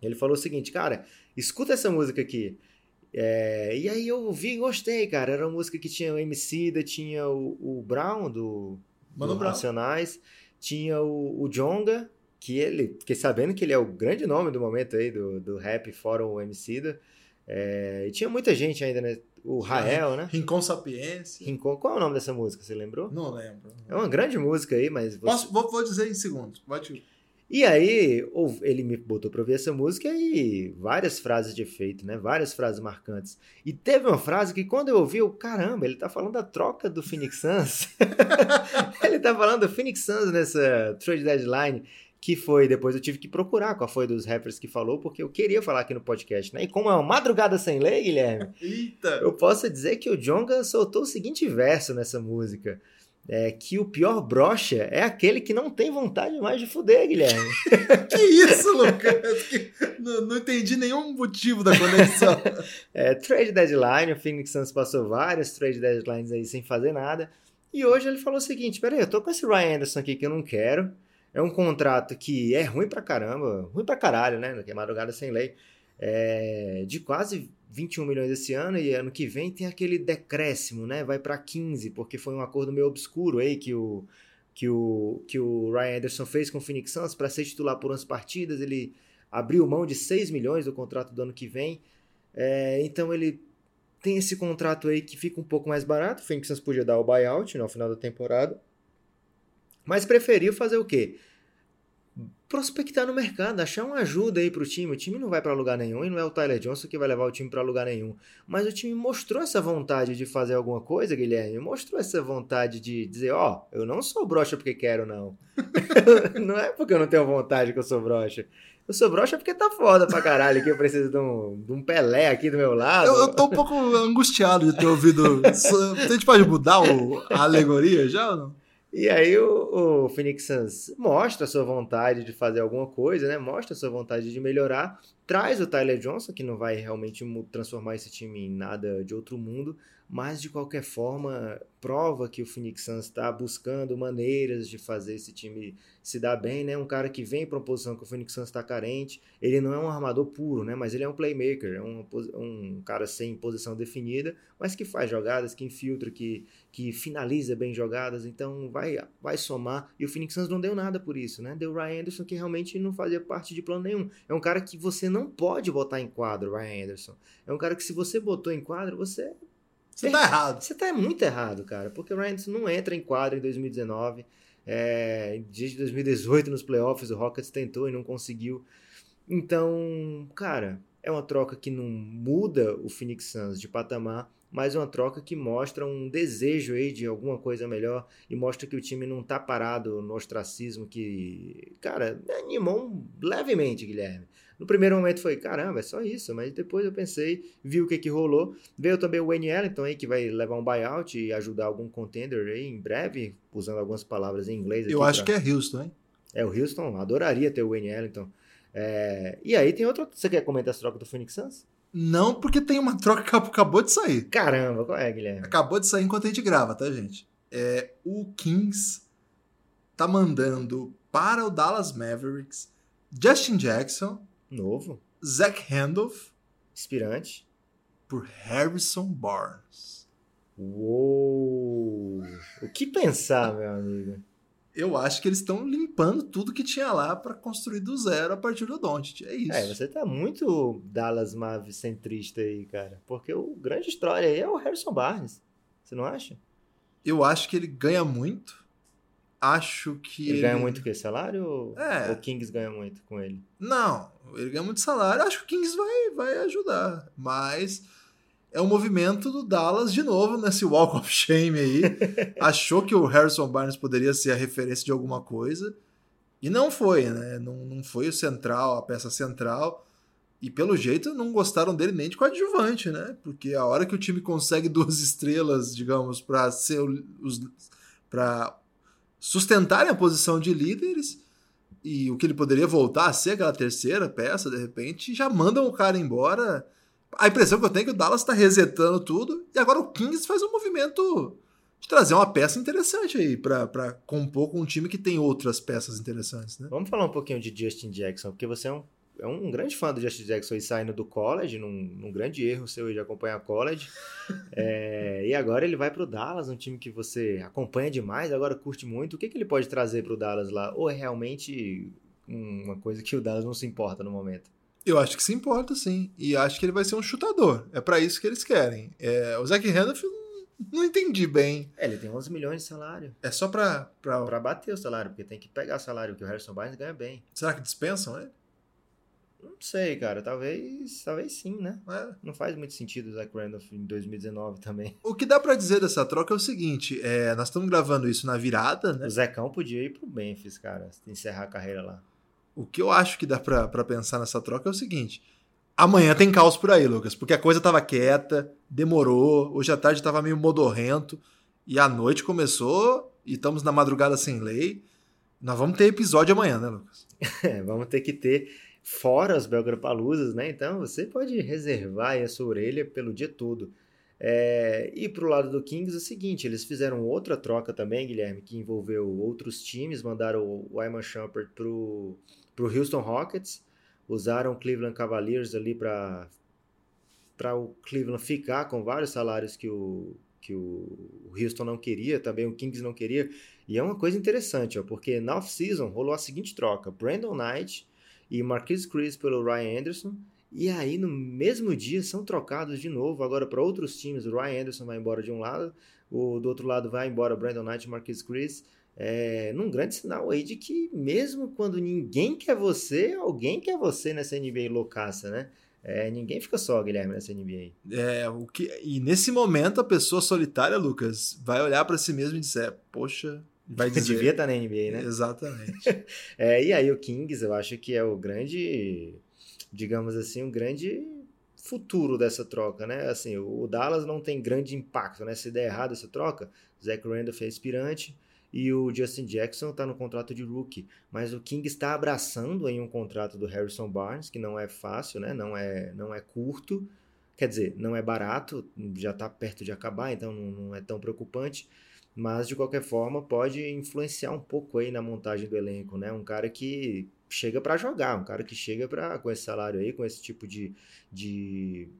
ele falou o seguinte, cara, escuta essa música aqui. É, e aí eu ouvi e gostei, cara. Era uma música que tinha o MC, tinha o, o Brown do, Mano do Brown. Racionais, tinha o, o Jonga, que ele, fiquei sabendo que ele é o grande nome do momento aí do, do rap, fora o MC. É, e tinha muita gente ainda, né? O Rael, né? Rincon Sapiência. Rincon, qual é o nome dessa música? Você lembrou? Não lembro. É uma grande música aí, mas. Você... Posso, vou, vou dizer em segundos. Pode. E aí, ele me botou pra ouvir essa música e várias frases de efeito, né? Várias frases marcantes. E teve uma frase que quando eu ouvi, eu, caramba, ele tá falando da troca do Phoenix Suns. ele tá falando do Phoenix Suns nessa trade deadline, que foi, depois eu tive que procurar qual foi dos rappers que falou, porque eu queria falar aqui no podcast, né? E como é uma madrugada sem lei, Guilherme, Eita. eu posso dizer que o Jonga soltou o seguinte verso nessa música é que o pior brocha é aquele que não tem vontade mais de fuder, Guilherme. que isso, Lucas? não, não, entendi nenhum motivo da conexão. é, trade deadline, o Phoenix Suns passou várias trade deadlines aí sem fazer nada. E hoje ele falou o seguinte: peraí, eu tô com esse Ryan Anderson aqui que eu não quero. É um contrato que é ruim pra caramba, ruim pra caralho, né? Que é madrugada sem lei. É, de quase 21 milhões esse ano e ano que vem tem aquele decréscimo, né? Vai para 15, porque foi um acordo meio obscuro aí que o que o que o Ryan Anderson fez com o Phoenix Suns para ser titular por umas partidas, ele abriu mão de 6 milhões do contrato do ano que vem. É, então ele tem esse contrato aí que fica um pouco mais barato. O Phoenix Suns podia dar o buyout no né, final da temporada. Mas preferiu fazer o quê? Prospectar no mercado, achar uma ajuda aí para o time. O time não vai para lugar nenhum e não é o Tyler Johnson que vai levar o time para lugar nenhum. Mas o time mostrou essa vontade de fazer alguma coisa, Guilherme. Mostrou essa vontade de dizer: Ó, oh, eu não sou broxa porque quero, não. não é porque eu não tenho vontade que eu sou broxa. Eu sou broxa porque tá foda pra caralho que eu preciso de um, de um Pelé aqui do meu lado. Eu, eu tô um pouco angustiado de ter ouvido. a gente pode mudar o, a alegoria já ou não? E aí o, o Phoenix Suns mostra a sua vontade de fazer alguma coisa, né? Mostra a sua vontade de melhorar, traz o Tyler Johnson, que não vai realmente transformar esse time em nada de outro mundo, mas de qualquer forma prova que o Phoenix Suns está buscando maneiras de fazer esse time se dar bem, né? Um cara que vem para uma posição que o Phoenix Suns está carente, ele não é um armador puro, né? Mas ele é um playmaker, é um, um cara sem posição definida, mas que faz jogadas, que infiltra, que, que finaliza bem jogadas, então vai, vai somar. E o Phoenix Suns não deu nada por isso, né? Deu Ryan Anderson que realmente não fazia parte de plano nenhum. É um cara que você não pode botar em quadro, Ryan Anderson. É um cara que se você botou em quadro, você você tá errado. Você tá muito errado, cara, porque o Ryan não entra em quadro em 2019. É, desde 2018 nos playoffs o Rockets tentou e não conseguiu. Então, cara, é uma troca que não muda o Phoenix Suns de patamar, mas é uma troca que mostra um desejo aí de alguma coisa melhor e mostra que o time não tá parado no ostracismo que, cara, animou levemente, Guilherme. No primeiro momento foi, caramba, é só isso, mas depois eu pensei, vi o que que rolou. Veio também o Wayne Ellington aí, que vai levar um buyout e ajudar algum contender aí em breve, usando algumas palavras em inglês. eu acho pra... que é Houston, hein? É, o Houston, adoraria ter o Wayne Ellington. É... E aí tem outra. Você quer comentar essa troca do Phoenix Suns? Não, porque tem uma troca que acabou de sair. Caramba, qual é, Guilherme? Acabou de sair enquanto a gente grava, tá, gente? É, o Kings tá mandando para o Dallas Mavericks Justin Jackson, Novo. Zach Randolph. Inspirante. Por Harrison Barnes. Uou! O que pensar, meu amigo? Eu acho que eles estão limpando tudo que tinha lá para construir do zero a partir do Doncic. É isso. É, você tá muito Dallas Mavericks centrista aí, cara. Porque o grande história aí é o Harrison Barnes. Você não acha? Eu acho que ele ganha muito acho que. Ele, ele... ganha muito o quê? Salário? É. Ou o Kings ganha muito com ele? Não, ele ganha muito salário. Acho que o Kings vai, vai ajudar. Mas é um movimento do Dallas de novo nesse Walk of Shame aí. Achou que o Harrison Barnes poderia ser a referência de alguma coisa. E não foi, né? Não, não foi o central, a peça central. E pelo jeito não gostaram dele nem de coadjuvante, né? Porque a hora que o time consegue duas estrelas, digamos, para ser os para sustentarem a posição de líderes e o que ele poderia voltar a ser aquela terceira peça, de repente, já mandam o cara embora. A impressão que eu tenho é que o Dallas está resetando tudo e agora o Kings faz um movimento de trazer uma peça interessante aí para compor com um time que tem outras peças interessantes, né? Vamos falar um pouquinho de Justin Jackson, porque você é um é um grande fã do Justin Jackson e saindo do college, num, num, grande erro seu de acompanhar college. É, e agora ele vai para o Dallas, um time que você acompanha demais, agora curte muito. O que, que ele pode trazer para o Dallas lá? Ou é realmente uma coisa que o Dallas não se importa no momento? Eu acho que se importa, sim. E acho que ele vai ser um chutador. É para isso que eles querem. É, o Zach Randolph não entendi bem. É, ele tem 11 milhões de salário. É só para pra... pra bater o salário, porque tem que pegar salário, que o Harrison Barnes ganha bem. Será que dispensam ele? Não sei, cara. Talvez, talvez sim, né? É. Não faz muito sentido o Zach Randolph em 2019 também. O que dá para dizer dessa troca é o seguinte: é, nós estamos gravando isso na virada, né? O Zecão podia ir pro Memphis, cara, encerrar a carreira lá. O que eu acho que dá para pensar nessa troca é o seguinte: amanhã tem caos por aí, Lucas, porque a coisa tava quieta, demorou, hoje à tarde tava meio modorrento, e a noite começou e estamos na madrugada sem lei. Nós vamos ter episódio amanhã, né, Lucas? É, vamos ter que ter fora as Belgropaluzas, né? Então você pode reservar a sua orelha pelo dia todo. É, e pro lado do Kings é o seguinte, eles fizeram outra troca também, Guilherme, que envolveu outros times, mandaram o Wyman Shumpert pro, pro Houston Rockets, usaram o Cleveland Cavaliers ali para para o Cleveland ficar com vários salários que o que o Houston não queria, também o Kings não queria. E é uma coisa interessante, ó, porque na off-season rolou a seguinte troca: Brandon Knight e Marquise Chris pelo Ryan Anderson. E aí, no mesmo dia, são trocados de novo, agora para outros times. O Ryan Anderson vai embora de um lado, o, do outro lado vai embora Brandon Knight e Marquise Chris. É, num grande sinal aí de que mesmo quando ninguém quer você, alguém quer você nessa NBA loucaça, né? É, ninguém fica só, Guilherme, nessa NBA. É, o que, e nesse momento a pessoa solitária, Lucas, vai olhar para si mesmo e dizer: Poxa, Vai dizer. Devia estar na NBA, né? Exatamente. é, e aí o Kings, eu acho que é o grande, digamos assim, um grande futuro dessa troca, né? Assim, o Dallas não tem grande impacto, né? Se der errado essa troca, Zach Randolph é aspirante e o Justin Jackson está no contrato de rookie, mas o King está abraçando em um contrato do Harrison Barnes, que não é fácil, né? Não é, não é curto, quer dizer, não é barato, já está perto de acabar, então não, não é tão preocupante mas de qualquer forma pode influenciar um pouco aí na montagem do elenco, né? Um cara que chega para jogar, um cara que chega para com esse salário aí, com esse tipo de, de,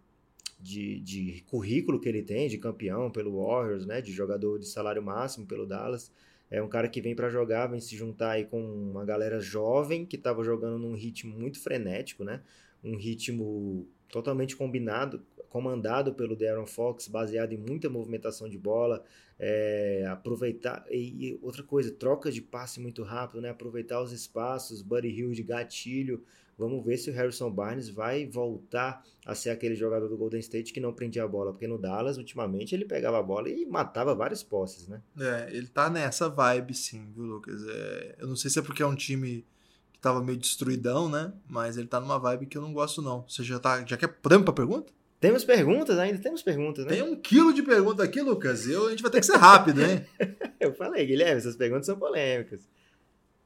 de, de, currículo que ele tem, de campeão pelo Warriors, né? De jogador de salário máximo pelo Dallas. É um cara que vem para jogar, vem se juntar aí com uma galera jovem que estava jogando num ritmo muito frenético, né? Um ritmo totalmente combinado, comandado pelo Darren Fox, baseado em muita movimentação de bola, é, aproveitar e, e, outra coisa, troca de passe muito rápido, né? Aproveitar os espaços, Buddy Hill de gatilho. Vamos ver se o Harrison Barnes vai voltar a ser aquele jogador do Golden State que não prendia a bola, porque no Dallas ultimamente ele pegava a bola e matava várias posses, né? É, ele tá nessa vibe sim, viu, Lucas? É, eu não sei se é porque é um time que tava meio destruidão, né? Mas ele tá numa vibe que eu não gosto não. Você já tá, já quer podemos pra pergunta? Temos perguntas ainda? Temos perguntas, né? Tem um quilo de pergunta aqui, Lucas. Eu, a gente vai ter que ser rápido, hein? eu falei, Guilherme, essas perguntas são polêmicas.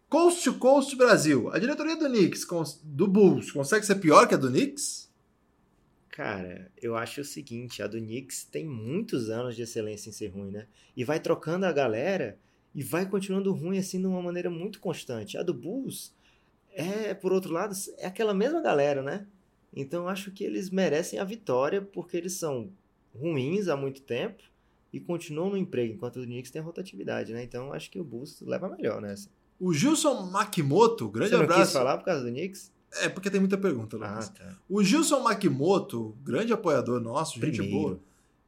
Coast to Coast Brasil. A diretoria do Knicks, do Bulls, consegue ser pior que a do Knicks? Cara, eu acho o seguinte, a do Knicks tem muitos anos de excelência em ser ruim, né? E vai trocando a galera e vai continuando ruim assim de uma maneira muito constante. A do Bulls é, por outro lado, é aquela mesma galera, né? Então acho que eles merecem a vitória porque eles são ruins há muito tempo e continuam no emprego, enquanto o Knicks tem rotatividade, né? Então acho que o Bulls leva melhor nessa. O Gilson Makimoto, grande Você não abraço. quis falar por causa do Knicks? É, porque tem muita pergunta, Lucas. Ah, tá. O Gilson Makimoto, grande apoiador nosso, Primeiro. gente boa.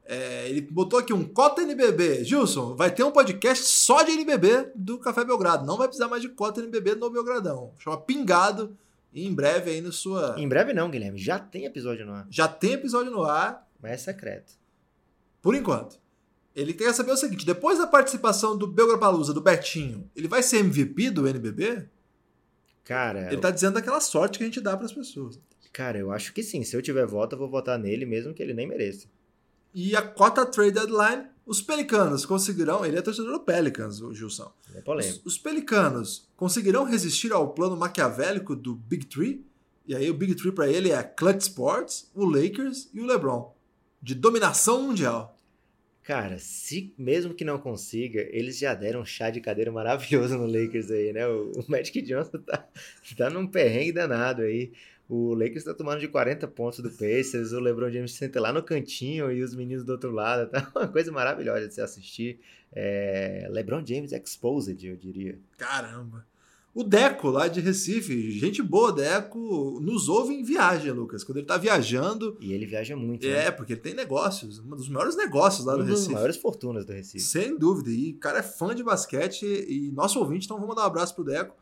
É, ele botou aqui um cota NBB. Gilson, vai ter um podcast só de NBB do Café Belgrado. Não vai precisar mais de cota NBB no Belgradão. Chama Pingado. E em breve aí no sua. Em breve não, Guilherme. Já tem episódio no ar. Já tem episódio no ar. Mas é secreto. Por enquanto. Ele quer saber o seguinte: depois da participação do Belgrapalusa, do Betinho, ele vai ser MVP do NBB? Cara. Ele tá dizendo aquela sorte que a gente dá para as pessoas. Cara, eu acho que sim. Se eu tiver voto, eu vou votar nele, mesmo que ele nem mereça. E a cota trade deadline, os Pelicanos conseguirão. Ele é torcedor do Pelicans, o Gilson. É polêmico. Os, os Pelicanos conseguirão resistir ao plano maquiavélico do Big Three? E aí o Big Three para ele é Clutch Sports, o Lakers e o LeBron. De dominação mundial. Cara, se mesmo que não consiga, eles já deram um chá de cadeira maravilhoso no Lakers aí, né? O, o Magic Johnson tá, tá num perrengue danado aí. O Lakers tá tomando de 40 pontos do Pacers, o LeBron James senta lá no cantinho e os meninos do outro lado. Tá uma coisa maravilhosa de se assistir. É, LeBron James Exposed, eu diria. Caramba. O Deco, lá de Recife, gente boa, Deco, nos ouve em viagem, Lucas. Quando ele tá viajando. E ele viaja muito. É, né? porque ele tem negócios, um dos maiores negócios lá Uma do das Recife. maiores fortunas do Recife. Sem dúvida. E o cara é fã de basquete e nosso ouvinte, então vamos mandar um abraço pro Deco.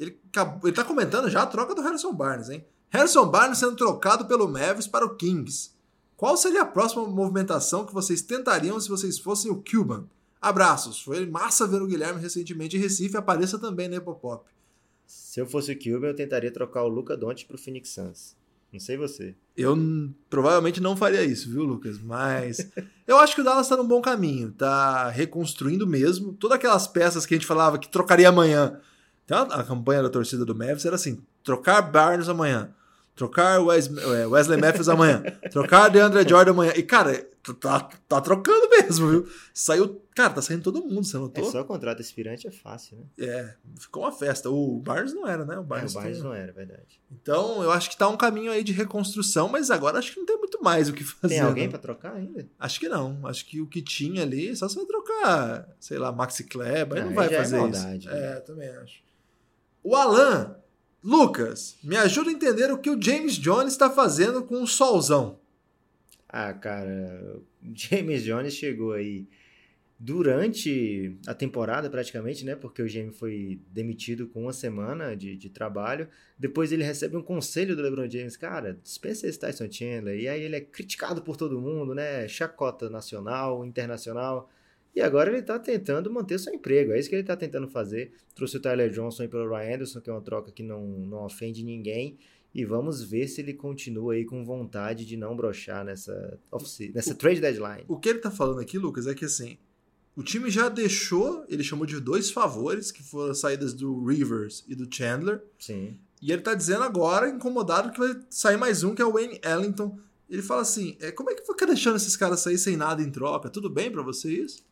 Ele, ele tá comentando já a troca do Harrison Barnes, hein? Harrison Barnes sendo trocado pelo Mavis para o Kings. Qual seria a próxima movimentação que vocês tentariam se vocês fossem o Cuban? Abraços. Foi massa ver o Guilherme recentemente em Recife. Apareça também no Epopop. Se eu fosse o Cuban, eu tentaria trocar o Luca Doncic pro Phoenix Suns. Não sei você. Eu provavelmente não faria isso, viu, Lucas? Mas eu acho que o Dallas tá num bom caminho. Tá reconstruindo mesmo. Todas aquelas peças que a gente falava que trocaria amanhã. Então, a campanha da torcida do Mavis era assim: trocar Barnes amanhã. Trocar Wes- é, Wesley Matthews amanhã. Trocar DeAndre Jordan amanhã. E, cara, tá, tá trocando mesmo, viu? Saiu. Cara, tá saindo todo mundo, você É notou? só contrato aspirante é fácil, né? É, ficou uma festa. O Barnes não era, né? O É, Barnes, o Barnes não era, verdade. Então, eu acho que tá um caminho aí de reconstrução, mas agora acho que não tem muito mais o que fazer. Tem alguém não. pra trocar ainda? Acho que não. Acho que o que tinha ali, só se vai trocar, sei lá, Maxi Kleber, aí não aí vai é fazer maldade, isso. né? É, também acho. O Alan, Lucas, me ajuda a entender o que o James Jones está fazendo com o Solzão. Ah, cara, James Jones chegou aí durante a temporada, praticamente, né? Porque o James foi demitido com uma semana de, de trabalho. Depois ele recebe um conselho do LeBron James, cara, dispensa esse Tyson Chandler. E aí ele é criticado por todo mundo, né? Chacota nacional, internacional. E agora ele tá tentando manter seu emprego. É isso que ele tá tentando fazer. Trouxe o Tyler Johnson aí pelo Ryan Anderson, que é uma troca que não, não ofende ninguém. E vamos ver se ele continua aí com vontade de não brochar nessa, nessa trade deadline. O que ele tá falando aqui, Lucas, é que assim, o time já deixou, ele chamou de dois favores, que foram as saídas do Rivers e do Chandler. Sim. E ele tá dizendo agora, incomodado, que vai sair mais um, que é o Wayne Ellington. Ele fala assim: é, como é que fica deixando esses caras sair sem nada em troca? Tudo bem pra você isso?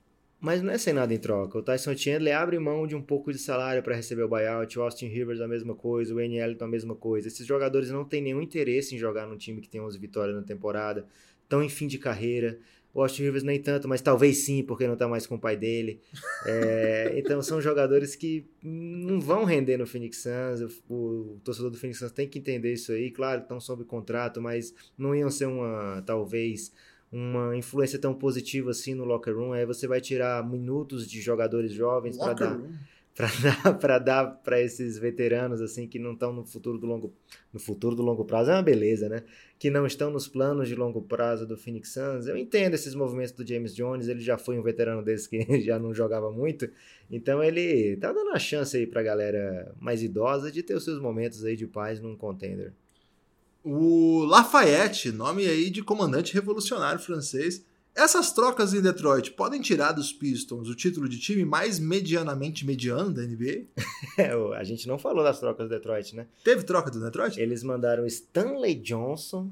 Mas não é sem nada em troca. O Tyson Chandler abre mão de um pouco de salário para receber o buyout. O Austin Rivers a mesma coisa. O Wayne Ellington a mesma coisa. Esses jogadores não têm nenhum interesse em jogar num time que tem 11 vitórias na temporada. Estão em fim de carreira. O Austin Rivers nem tanto, mas talvez sim, porque não tá mais com o pai dele. É, então são jogadores que não vão render no Phoenix Suns. O, o torcedor do Phoenix Suns tem que entender isso aí. Claro estão sob contrato, mas não iam ser uma, talvez, uma influência tão positiva assim no locker room. Aí você vai tirar minutos de jogadores jovens para dar para dar para dar para esses veteranos assim que não estão no futuro do longo no futuro do longo prazo é uma beleza, né? Que não estão nos planos de longo prazo do Phoenix Suns. Eu entendo esses movimentos do James Jones, ele já foi um veterano desse que já não jogava muito, então ele tá dando a chance aí pra galera mais idosa de ter os seus momentos aí de paz num contender. O Lafayette, nome aí de comandante revolucionário francês. Essas trocas em Detroit podem tirar dos Pistons o título de time mais medianamente mediano da NBA? É, a gente não falou das trocas do Detroit, né? Teve troca do Detroit? Eles mandaram Stanley Johnson,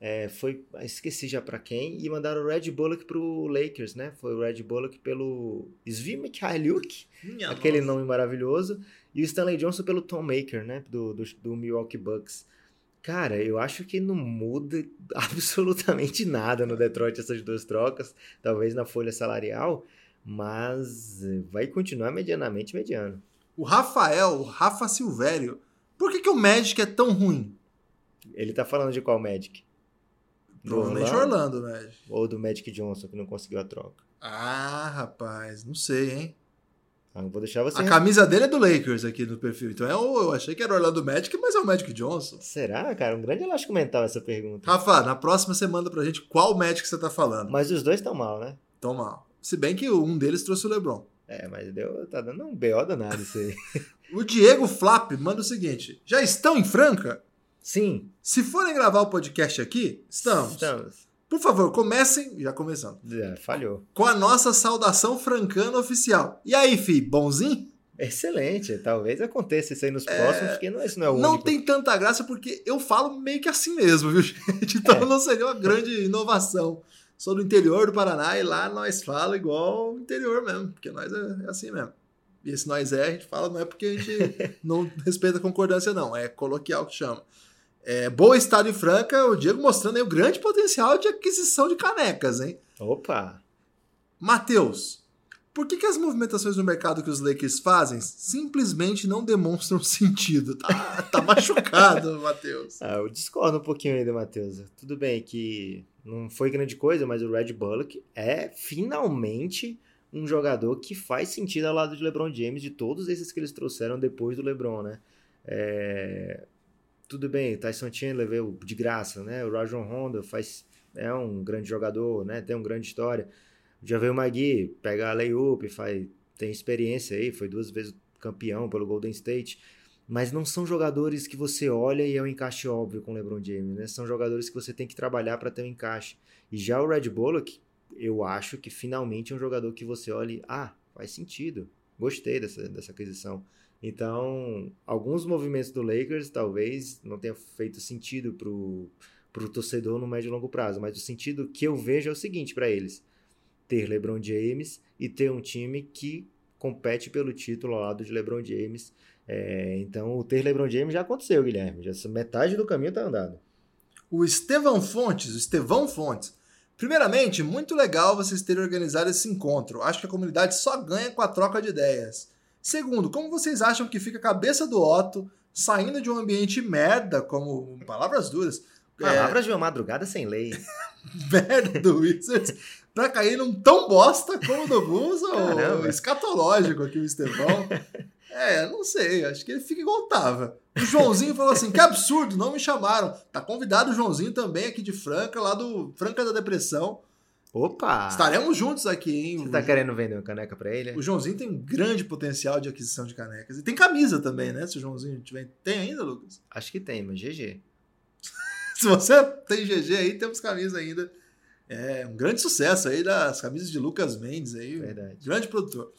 é, foi, esqueci já pra quem, e mandaram o Red Bullock pro Lakers, né? Foi o Red Bullock pelo Svi Mikhailiuk, aquele nossa. nome maravilhoso, e o Stanley Johnson pelo Tom Maker, né? Do, do, do Milwaukee Bucks. Cara, eu acho que não muda absolutamente nada no Detroit essas duas trocas, talvez na folha salarial, mas vai continuar medianamente mediano. O Rafael, o Rafa Silvério. Por que, que o Magic é tão ruim? Ele tá falando de qual Magic? Provavelmente Orlando? Orlando, Magic. Ou do Magic Johnson, que não conseguiu a troca? Ah, rapaz, não sei, hein? Ah, eu vou deixar você. A camisa dele é do Lakers aqui no perfil. Então é o, eu achei que era Orlando Magic, mas é o Magic Johnson. Será, cara? Um grande elástico mental essa pergunta. Rafa, na próxima você manda pra gente qual Magic você tá falando. Mas os dois estão mal, né? Tão mal. Se bem que um deles trouxe o LeBron. É, mas deu, tá dando um BO danado isso aí. O Diego Flap manda o seguinte: já estão em Franca? Sim. Se forem gravar o podcast aqui, estamos. Estamos. Por favor, comecem, já começamos, É, falhou. com a nossa saudação francana oficial. E aí, fi, bonzinho? Excelente. Talvez aconteça isso aí nos próximos, porque não, esse não é o Não único. tem tanta graça porque eu falo meio que assim mesmo, viu, gente? Então É. não seria uma grande inovação. Sou do interior do Paraná e lá nós fala igual o interior mesmo, porque nós é, é assim mesmo. E esse nós é, a gente fala, não é porque a gente não respeita a concordância, não. É coloquial que chama. É, boa Estado e Franca, o Diego mostrando aí o grande potencial de aquisição de canecas, hein? Opa! Matheus, por que, que as movimentações no mercado que os Lakers fazem simplesmente não demonstram sentido? Tá, tá machucado, Matheus. Ah, eu discordo um pouquinho do Matheus. Tudo bem que não foi grande coisa, mas o Red Bullock é finalmente um jogador que faz sentido ao lado de LeBron James, de todos esses que eles trouxeram depois do LeBron, né? É, Tudo bem, Tyson Chandler veio de graça, né? O Rajon Rondo faz... é um grande jogador, né? Tem uma grande história. Já veio o Magui, pega a layup, faz... tem experiência aí, foi duas vezes campeão pelo Golden State. Mas não são jogadores que você olha e é um encaixe óbvio com o LeBron James, né? São jogadores que você tem que trabalhar para ter um encaixe. E já o Red Bullock, eu acho que finalmente é um jogador que você olha e, ah, faz sentido. Gostei dessa, dessa aquisição. Então, alguns movimentos do Lakers talvez não tenham feito sentido pro, pro torcedor no médio e longo prazo, mas o sentido que eu vejo é o seguinte para eles: ter LeBron James e ter um time que compete pelo título ao lado de LeBron James. É, então, o ter LeBron James já aconteceu, Guilherme. Já metade do caminho tá andado. O Estevão Fontes, o Estevão Fontes. Primeiramente, muito legal vocês terem organizado esse encontro. Acho que a comunidade só ganha com a troca de ideias. Segundo, como vocês acham que fica a cabeça do Otto saindo de um ambiente merda, como palavras duras, é, Palavras de uma madrugada sem lei. merda do Wizards, pra cair num tão bosta como o do Bulls ou escatológico aqui o Estevão? É, não sei, acho que ele fica igual tava. O Joãozinho falou assim: que absurdo, não me chamaram. Tá convidado o Joãozinho também aqui de Franca, lá do Franca da Depressão. Opa! Estaremos juntos aqui, hein? Você tá querendo vender uma caneca pra ele? O Joãozinho tem um grande potencial de aquisição de canecas. E tem camisa também, né? Se o Joãozinho tiver. Tem ainda, Lucas? Acho que tem, mas GG. Se você tem GG aí, temos camisa ainda. É um grande sucesso aí das camisas de Lucas Mendes aí. Verdade. Grande produtor.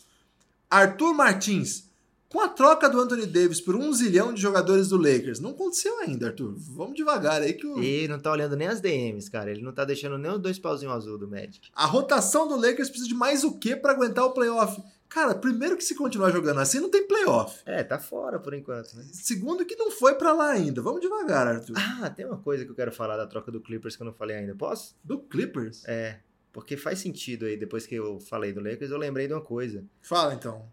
Arthur Martins. Com a troca do Anthony Davis por um zilhão de jogadores do Lakers, não aconteceu ainda, Arthur. Vamos devagar aí que o... E não tá olhando nem as DMs, cara. Ele não tá deixando nem os dois pauzinhos azul do Magic. a rotação do Lakers precisa de mais o quê pra aguentar o playoff? Cara, primeiro que se continuar jogando assim, não tem playoff. É, tá fora por enquanto, né? Segundo que não foi pra lá ainda. Vamos devagar, Arthur. Ah, tem uma coisa que eu quero falar da troca do Clippers que eu não falei ainda. Posso? Do Clippers? É, porque faz sentido aí, depois que eu falei do Lakers, eu lembrei de uma coisa. Fala então.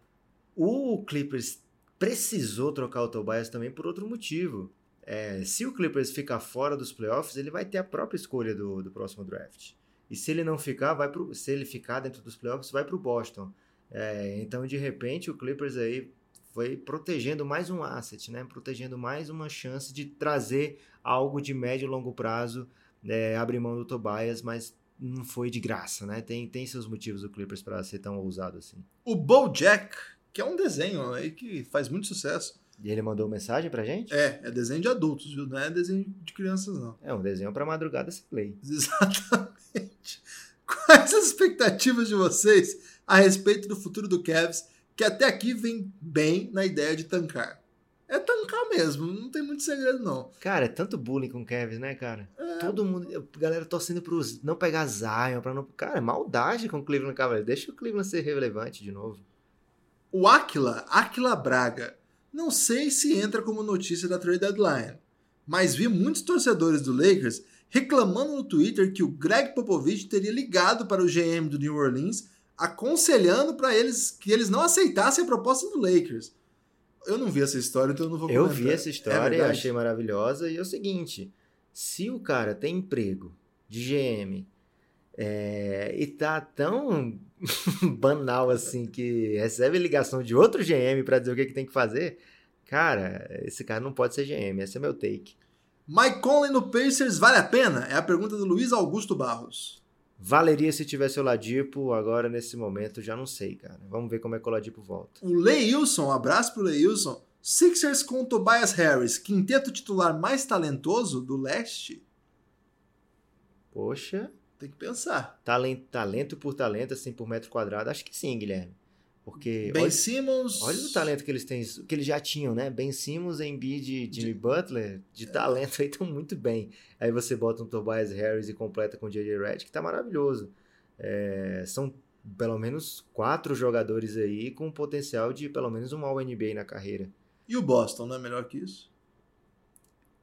O Clippers precisou trocar o Tobias também por outro motivo. É, se o Clippers ficar fora dos playoffs, ele vai ter a própria escolha do, do próximo draft. E se ele não ficar, vai pro, se ele ficar dentro dos playoffs, vai para o Boston. É, então, de repente, o Clippers aí foi protegendo mais um asset, né? Protegendo mais uma chance de trazer algo de médio e longo prazo, é, abrir mão do Tobias, mas não foi de graça, né? Tem, tem seus motivos o Clippers para ser tão ousado assim. O BoJack, que é um desenho aí que faz muito sucesso. E ele mandou mensagem pra gente? É, é desenho de adultos, viu? Não é desenho de crianças, não. É um desenho pra madrugada sem play. Exatamente. Quais as expectativas de vocês a respeito do futuro do Cavs, que até aqui vem bem na ideia de tancar? É tancar mesmo, não tem muito segredo, não. Cara, é tanto bullying com o Kevin, né, cara? Todo mundo, a galera torcendo pro não pegar Zion, pra não. Cara, é maldade com o Cleveland Cavaliers. Deixa o Cleveland ser relevante de novo. O Aquila, Aquila Braga, não sei se entra como notícia da trade deadline, mas vi muitos torcedores do Lakers reclamando no Twitter que o Greg Popovich teria ligado para o GM do New Orleans, aconselhando para eles que eles não aceitassem a proposta do Lakers. Eu não vi essa história, então eu não vou Eu comentar. vi essa É história e verdade? achei maravilhosa. E é o seguinte: se o cara tem emprego de GM é, e tá tão banal assim que recebe ligação de outro GM pra dizer o que, que tem que fazer, cara, esse cara não pode ser GM. Esse é meu take. Mike Conley no Pacers vale a pena? É a pergunta do Luiz Augusto Barros. Valeria se tivesse o Ladipo, agora nesse momento já não sei, cara. Vamos ver como é que o Ladipo volta. O Leilson, um abraço pro Leilson, Sixers com Tobias Harris, quinteto titular mais talentoso do leste? Poxa, Tem que pensar. talento, talento por talento, assim, por metro quadrado, acho que sim, Guilherme. Porque Ben olha, Simmons. olha o talento que eles têm, que eles já tinham, né? Ben Simmons, Embiid, Jimmy Butler, de talento aí estão muito bem. Aí você bota um Tobias Harris e completa com o J.J. Redick, que tá maravilhoso. É, são pelo menos quatro jogadores aí com potencial de pelo menos um All-NBA na carreira. E o Boston, não é melhor que isso?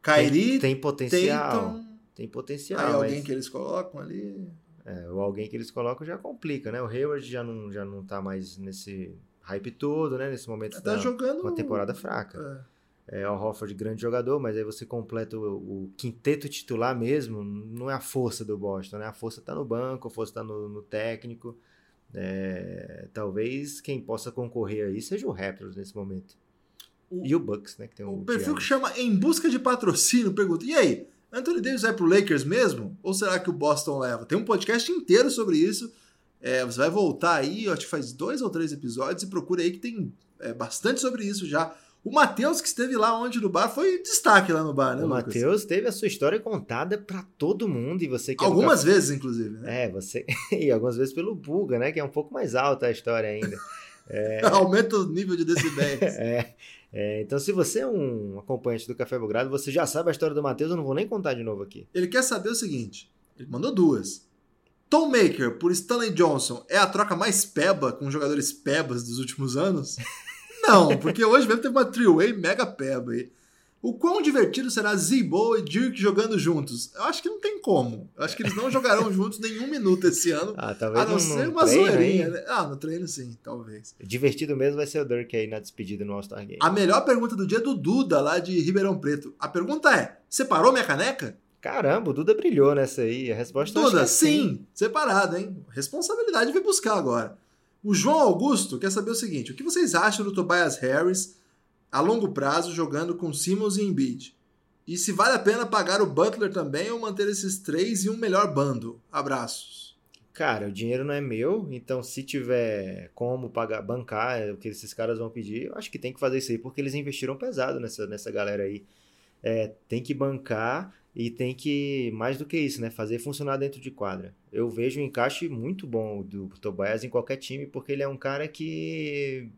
Kyrie, tem, tem potencial. Tatum. Tem potencial. Aí alguém mas- que eles colocam ali. É, o alguém que eles colocam já complica, né? O Hayward já não, já não tá mais nesse hype todo, né? Nesse momento Tá da, jogando. uma temporada fraca. É. É o Hofford grande jogador, mas aí você completa o, o quinteto titular mesmo, não é a força do Boston, né? A força tá no banco, a força tá no, no técnico. É, talvez quem possa concorrer aí seja o Raptors nesse momento. O- E o Bucks, né? Que tem o, O perfil que Giannis. chama Em Busca de Patrocínio pergunta: e aí? Anthony Davis vai pro Lakers mesmo? Ou será que o Boston leva? Tem um podcast inteiro sobre isso. É, você vai voltar aí, acho que faz dois ou três episódios, e procura aí que tem é, bastante sobre isso já. O Matheus, que esteve lá onde no bar, foi destaque lá no bar, né, O? Matheus teve a sua história contada pra todo mundo e você que é Algumas vezes, inclusive, né? É, você. E algumas vezes pelo Buga, né? Que é um pouco mais alta a história ainda. Aumenta o nível de decibéis. É, é, então, se você é um acompanhante do Café Belgrado, você já sabe a história do Matheus, eu não vou nem contar de novo aqui. Ele quer saber o seguinte: ele mandou duas. Tom Maker por Stanley Johnson é a troca mais peba com jogadores pebas dos últimos anos? Não, porque hoje mesmo teve uma three-way mega peba aí. O quão divertido será Zibo e Dirk jogando juntos? Eu acho que não tem como. Eu acho que eles não jogarão juntos nenhum minuto esse ano. Ah, talvez A não num- ser uma treino zoeirinha, né? Ah, no treino sim, talvez. Divertido mesmo vai ser o Dirk aí na despedida no All-Star Game. A melhor pergunta do dia é do Duda, lá de Ribeirão Preto. A pergunta é: separou minha caneca? Caramba, o Duda brilhou nessa aí. A resposta Duda, é sim, separado, hein? Responsabilidade vai buscar agora. O João Augusto quer saber o seguinte: o que vocês acham do Tobias Harris a longo prazo jogando com Simmons e Embiid? E se vale a pena pagar o Butler também ou manter esses três em um melhor bando? Abraços. Cara, o dinheiro não é meu, então se tiver como pagar, bancar o que esses caras vão pedir, eu acho que tem que fazer isso aí, porque eles investiram pesado nessa, nessa galera aí. É, tem que bancar e tem que, mais do que isso, né, fazer funcionar dentro de quadra. Eu vejo um encaixe muito bom do Tobias em qualquer time, porque ele é um cara que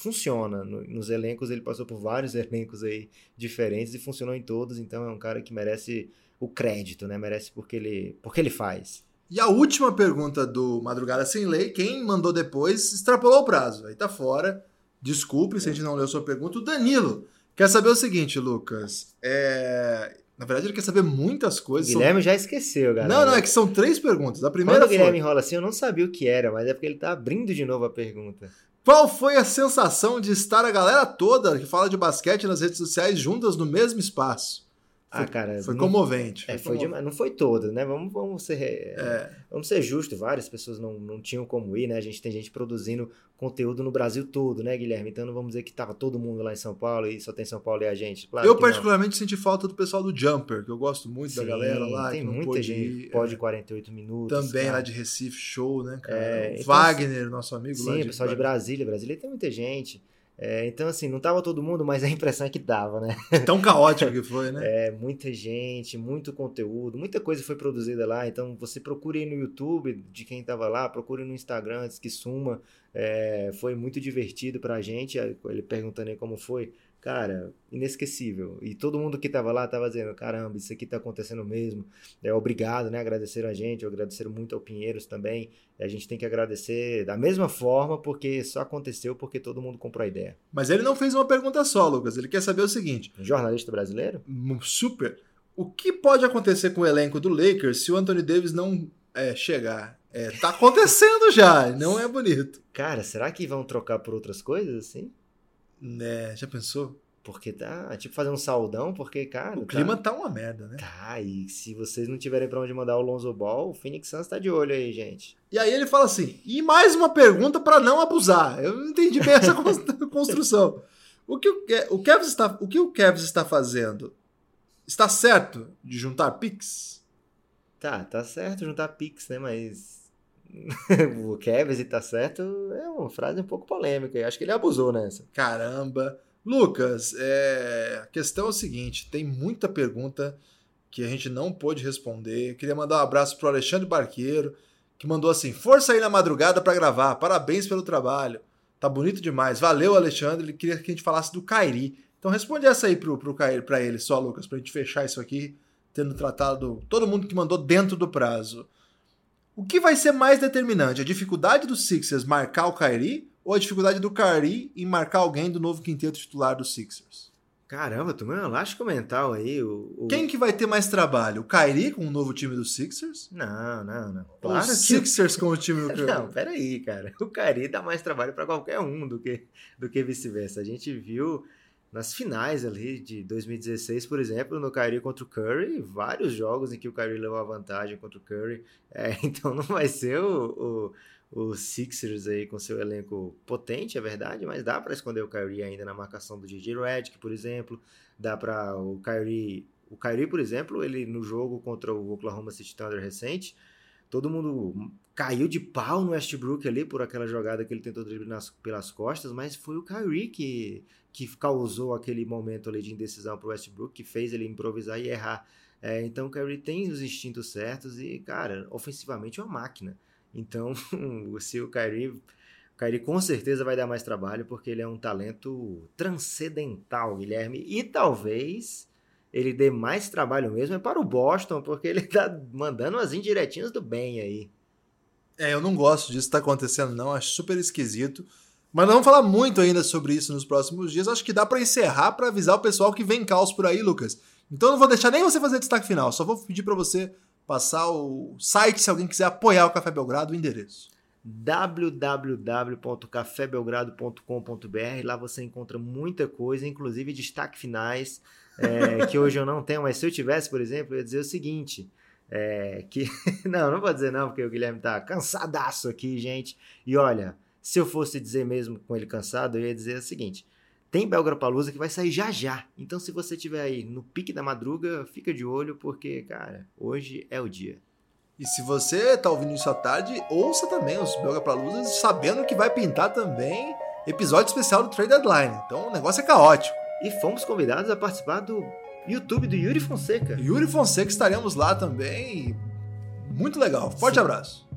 funciona. No- nos elencos, ele passou por vários elencos aí diferentes e funcionou em todos, então é um cara que merece o crédito, né, merece porque ele, porque ele faz. E a última pergunta do Madrugada Sem Lei, quem mandou depois extrapolou o prazo. Aí tá fora. Desculpe se a gente não leu sua pergunta. O Danilo quer saber o seguinte, Lucas. É... Na verdade, ele quer saber muitas O coisas. São- Guilherme já esqueceu, galera. Não, não, é que são três perguntas. A Quando primeira o Guilherme foi: enrola assim, eu não sabia o que era, mas é porque ele tá abrindo de novo a pergunta. Qual foi a sensação de estar a galera toda que fala de basquete nas redes sociais juntas no mesmo espaço? Ah, cara, Foi não, comovente. é, foi comovente. demais. não foi todo, né? Vamos, vamos ser É, vamos ser justos, várias pessoas não, não tinham como ir, né? A gente tem gente produzindo conteúdo no Brasil todo, né, Guilherme? Então não vamos dizer que tava todo mundo lá em São Paulo e só tem São Paulo e a gente. Claro eu, que não. particularmente, senti falta do pessoal do Jumper, que eu gosto muito da Sim, galera lá. Tem muita pôde gente. ir, Pode é. 48 minutos. Também cara. lá de Recife, show, né, cara? É, então, Wagner, nosso amigo lá Sim, de o pessoal de Brasília. Brasília tem muita gente. É, então, assim, não tava todo mundo, mas a impressão é que dava, né? Tão caótico que foi, né? É, muita gente, muito conteúdo, muita coisa foi produzida lá. Então você procure aí no YouTube de quem estava lá, procure no Instagram antes que suma. É, foi muito divertido pra gente. Ele perguntando aí como foi. Cara, inesquecível. E todo mundo que tava lá tava dizendo: caramba, isso aqui tá acontecendo mesmo. É, obrigado, né? Agradeceram a gente, agradeceram muito ao Pinheiros também. A gente tem que agradecer da mesma forma, porque só aconteceu porque todo mundo comprou a ideia. Mas ele não fez uma pergunta só, Lucas. Ele quer saber o seguinte: Um jornalista brasileiro? um super. O que pode acontecer com o elenco do Lakers se o Anthony Davis não é, chegar? É, tá acontecendo já, não é bonito. Cara, será que vão trocar por outras coisas assim? Né, já pensou? Porque tá, tipo, fazer um saldão, porque, cara. O clima tá uma merda, né? Tá, tá, e se vocês não tiverem pra onde mandar o Lonzo Ball, o Phoenix Suns tá de olho aí, gente. E aí ele fala assim: e mais uma pergunta para não abusar. Eu não entendi bem essa cons- construção. O que o, o Kevs está, o que o Kevs está fazendo? Está certo de juntar picks? Tá, tá certo juntar Pix, né? Mas. o Kevin tá certo é uma frase um pouco polêmica. Eu acho que ele abusou nessa. Caramba. Lucas, é... a questão é o seguinte: tem muita pergunta que a gente não pôde responder. queria mandar um abraço pro Alexandre Barqueiro, que mandou assim: força aí na madrugada para gravar, parabéns pelo trabalho. Tá bonito demais. Valeu, Alexandre. Ele queria que a gente falasse do Kairi. Então responde essa aí pro, pro Kairi, pra ele só, Lucas, pra gente fechar isso aqui, tendo tratado todo mundo que mandou dentro do prazo. O que vai ser mais determinante? A dificuldade dos Sixers marcar o Kairi ou a dificuldade do Kairi em marcar alguém do novo quinteto titular dos Sixers? Caramba, tu um elástico mental aí. O, o... Quem que vai ter mais trabalho? O Kairi com o novo time dos Sixers? Não, não, não. Claro Os Sixers com o time do Não, peraí, cara. O Kairi dá mais trabalho para qualquer um do que, do que vice-versa. A gente viu nas finais ali de 2016, por exemplo, no Kyrie contra o Curry, vários jogos em que o Kyrie levou a vantagem contra o Curry. É, então não vai ser o, o, o, Sixers aí com seu elenco potente, é verdade, mas dá para esconder o Kyrie ainda na marcação do DJ Redick, por exemplo. Dá para o Kyrie, o Kyrie, por exemplo, ele no jogo contra o Oklahoma City Thunder recente, todo mundo caiu de pau no Westbrook ali por aquela jogada que ele tentou driblar pelas costas, mas foi o Kyrie que, que causou aquele momento ali de indecisão para o Westbrook, que fez ele improvisar e errar. É, então o Kyrie tem os instintos certos e, cara, ofensivamente é uma máquina. Então, se o Kyrie, Kyrie com certeza vai dar mais trabalho, porque ele é um talento transcendental, Guilherme, e talvez ele dê mais trabalho mesmo é para o Boston, porque ele tá mandando as indiretinhas do bem aí. É, eu não gosto disso que tá acontecendo, não. Acho super esquisito. Mas não vamos falar muito ainda sobre isso nos próximos dias. Acho que dá para encerrar para avisar o pessoal que vem caos por aí, Lucas. Então eu não vou deixar nem você fazer destaque final. Só vou pedir para você passar o site se alguém quiser apoiar o Café Belgrado, o endereço www.cafébelgrado.com.br. Lá você encontra muita coisa, inclusive destaque finais, é, que hoje eu não tenho, mas se eu tivesse, por exemplo, eu ia dizer o seguinte: é, que. não, não vou dizer não, porque o Guilherme tá cansadaço aqui, gente. E olha, se eu fosse dizer mesmo com ele cansado, eu ia dizer o seguinte: tem Belgrapalusa que vai sair já já. Então, se você estiver aí no pique da madruga, fica de olho, porque, cara, hoje é o dia. E se você tá ouvindo isso à tarde, ouça também os Belgrapalusas, sabendo que vai pintar também episódio especial do Trade Deadline. Então, o negócio é caótico. E fomos convidados a participar do YouTube do Yuri Fonseca. Yuri Fonseca estaremos lá também. Muito legal. Forte Sim. abraço.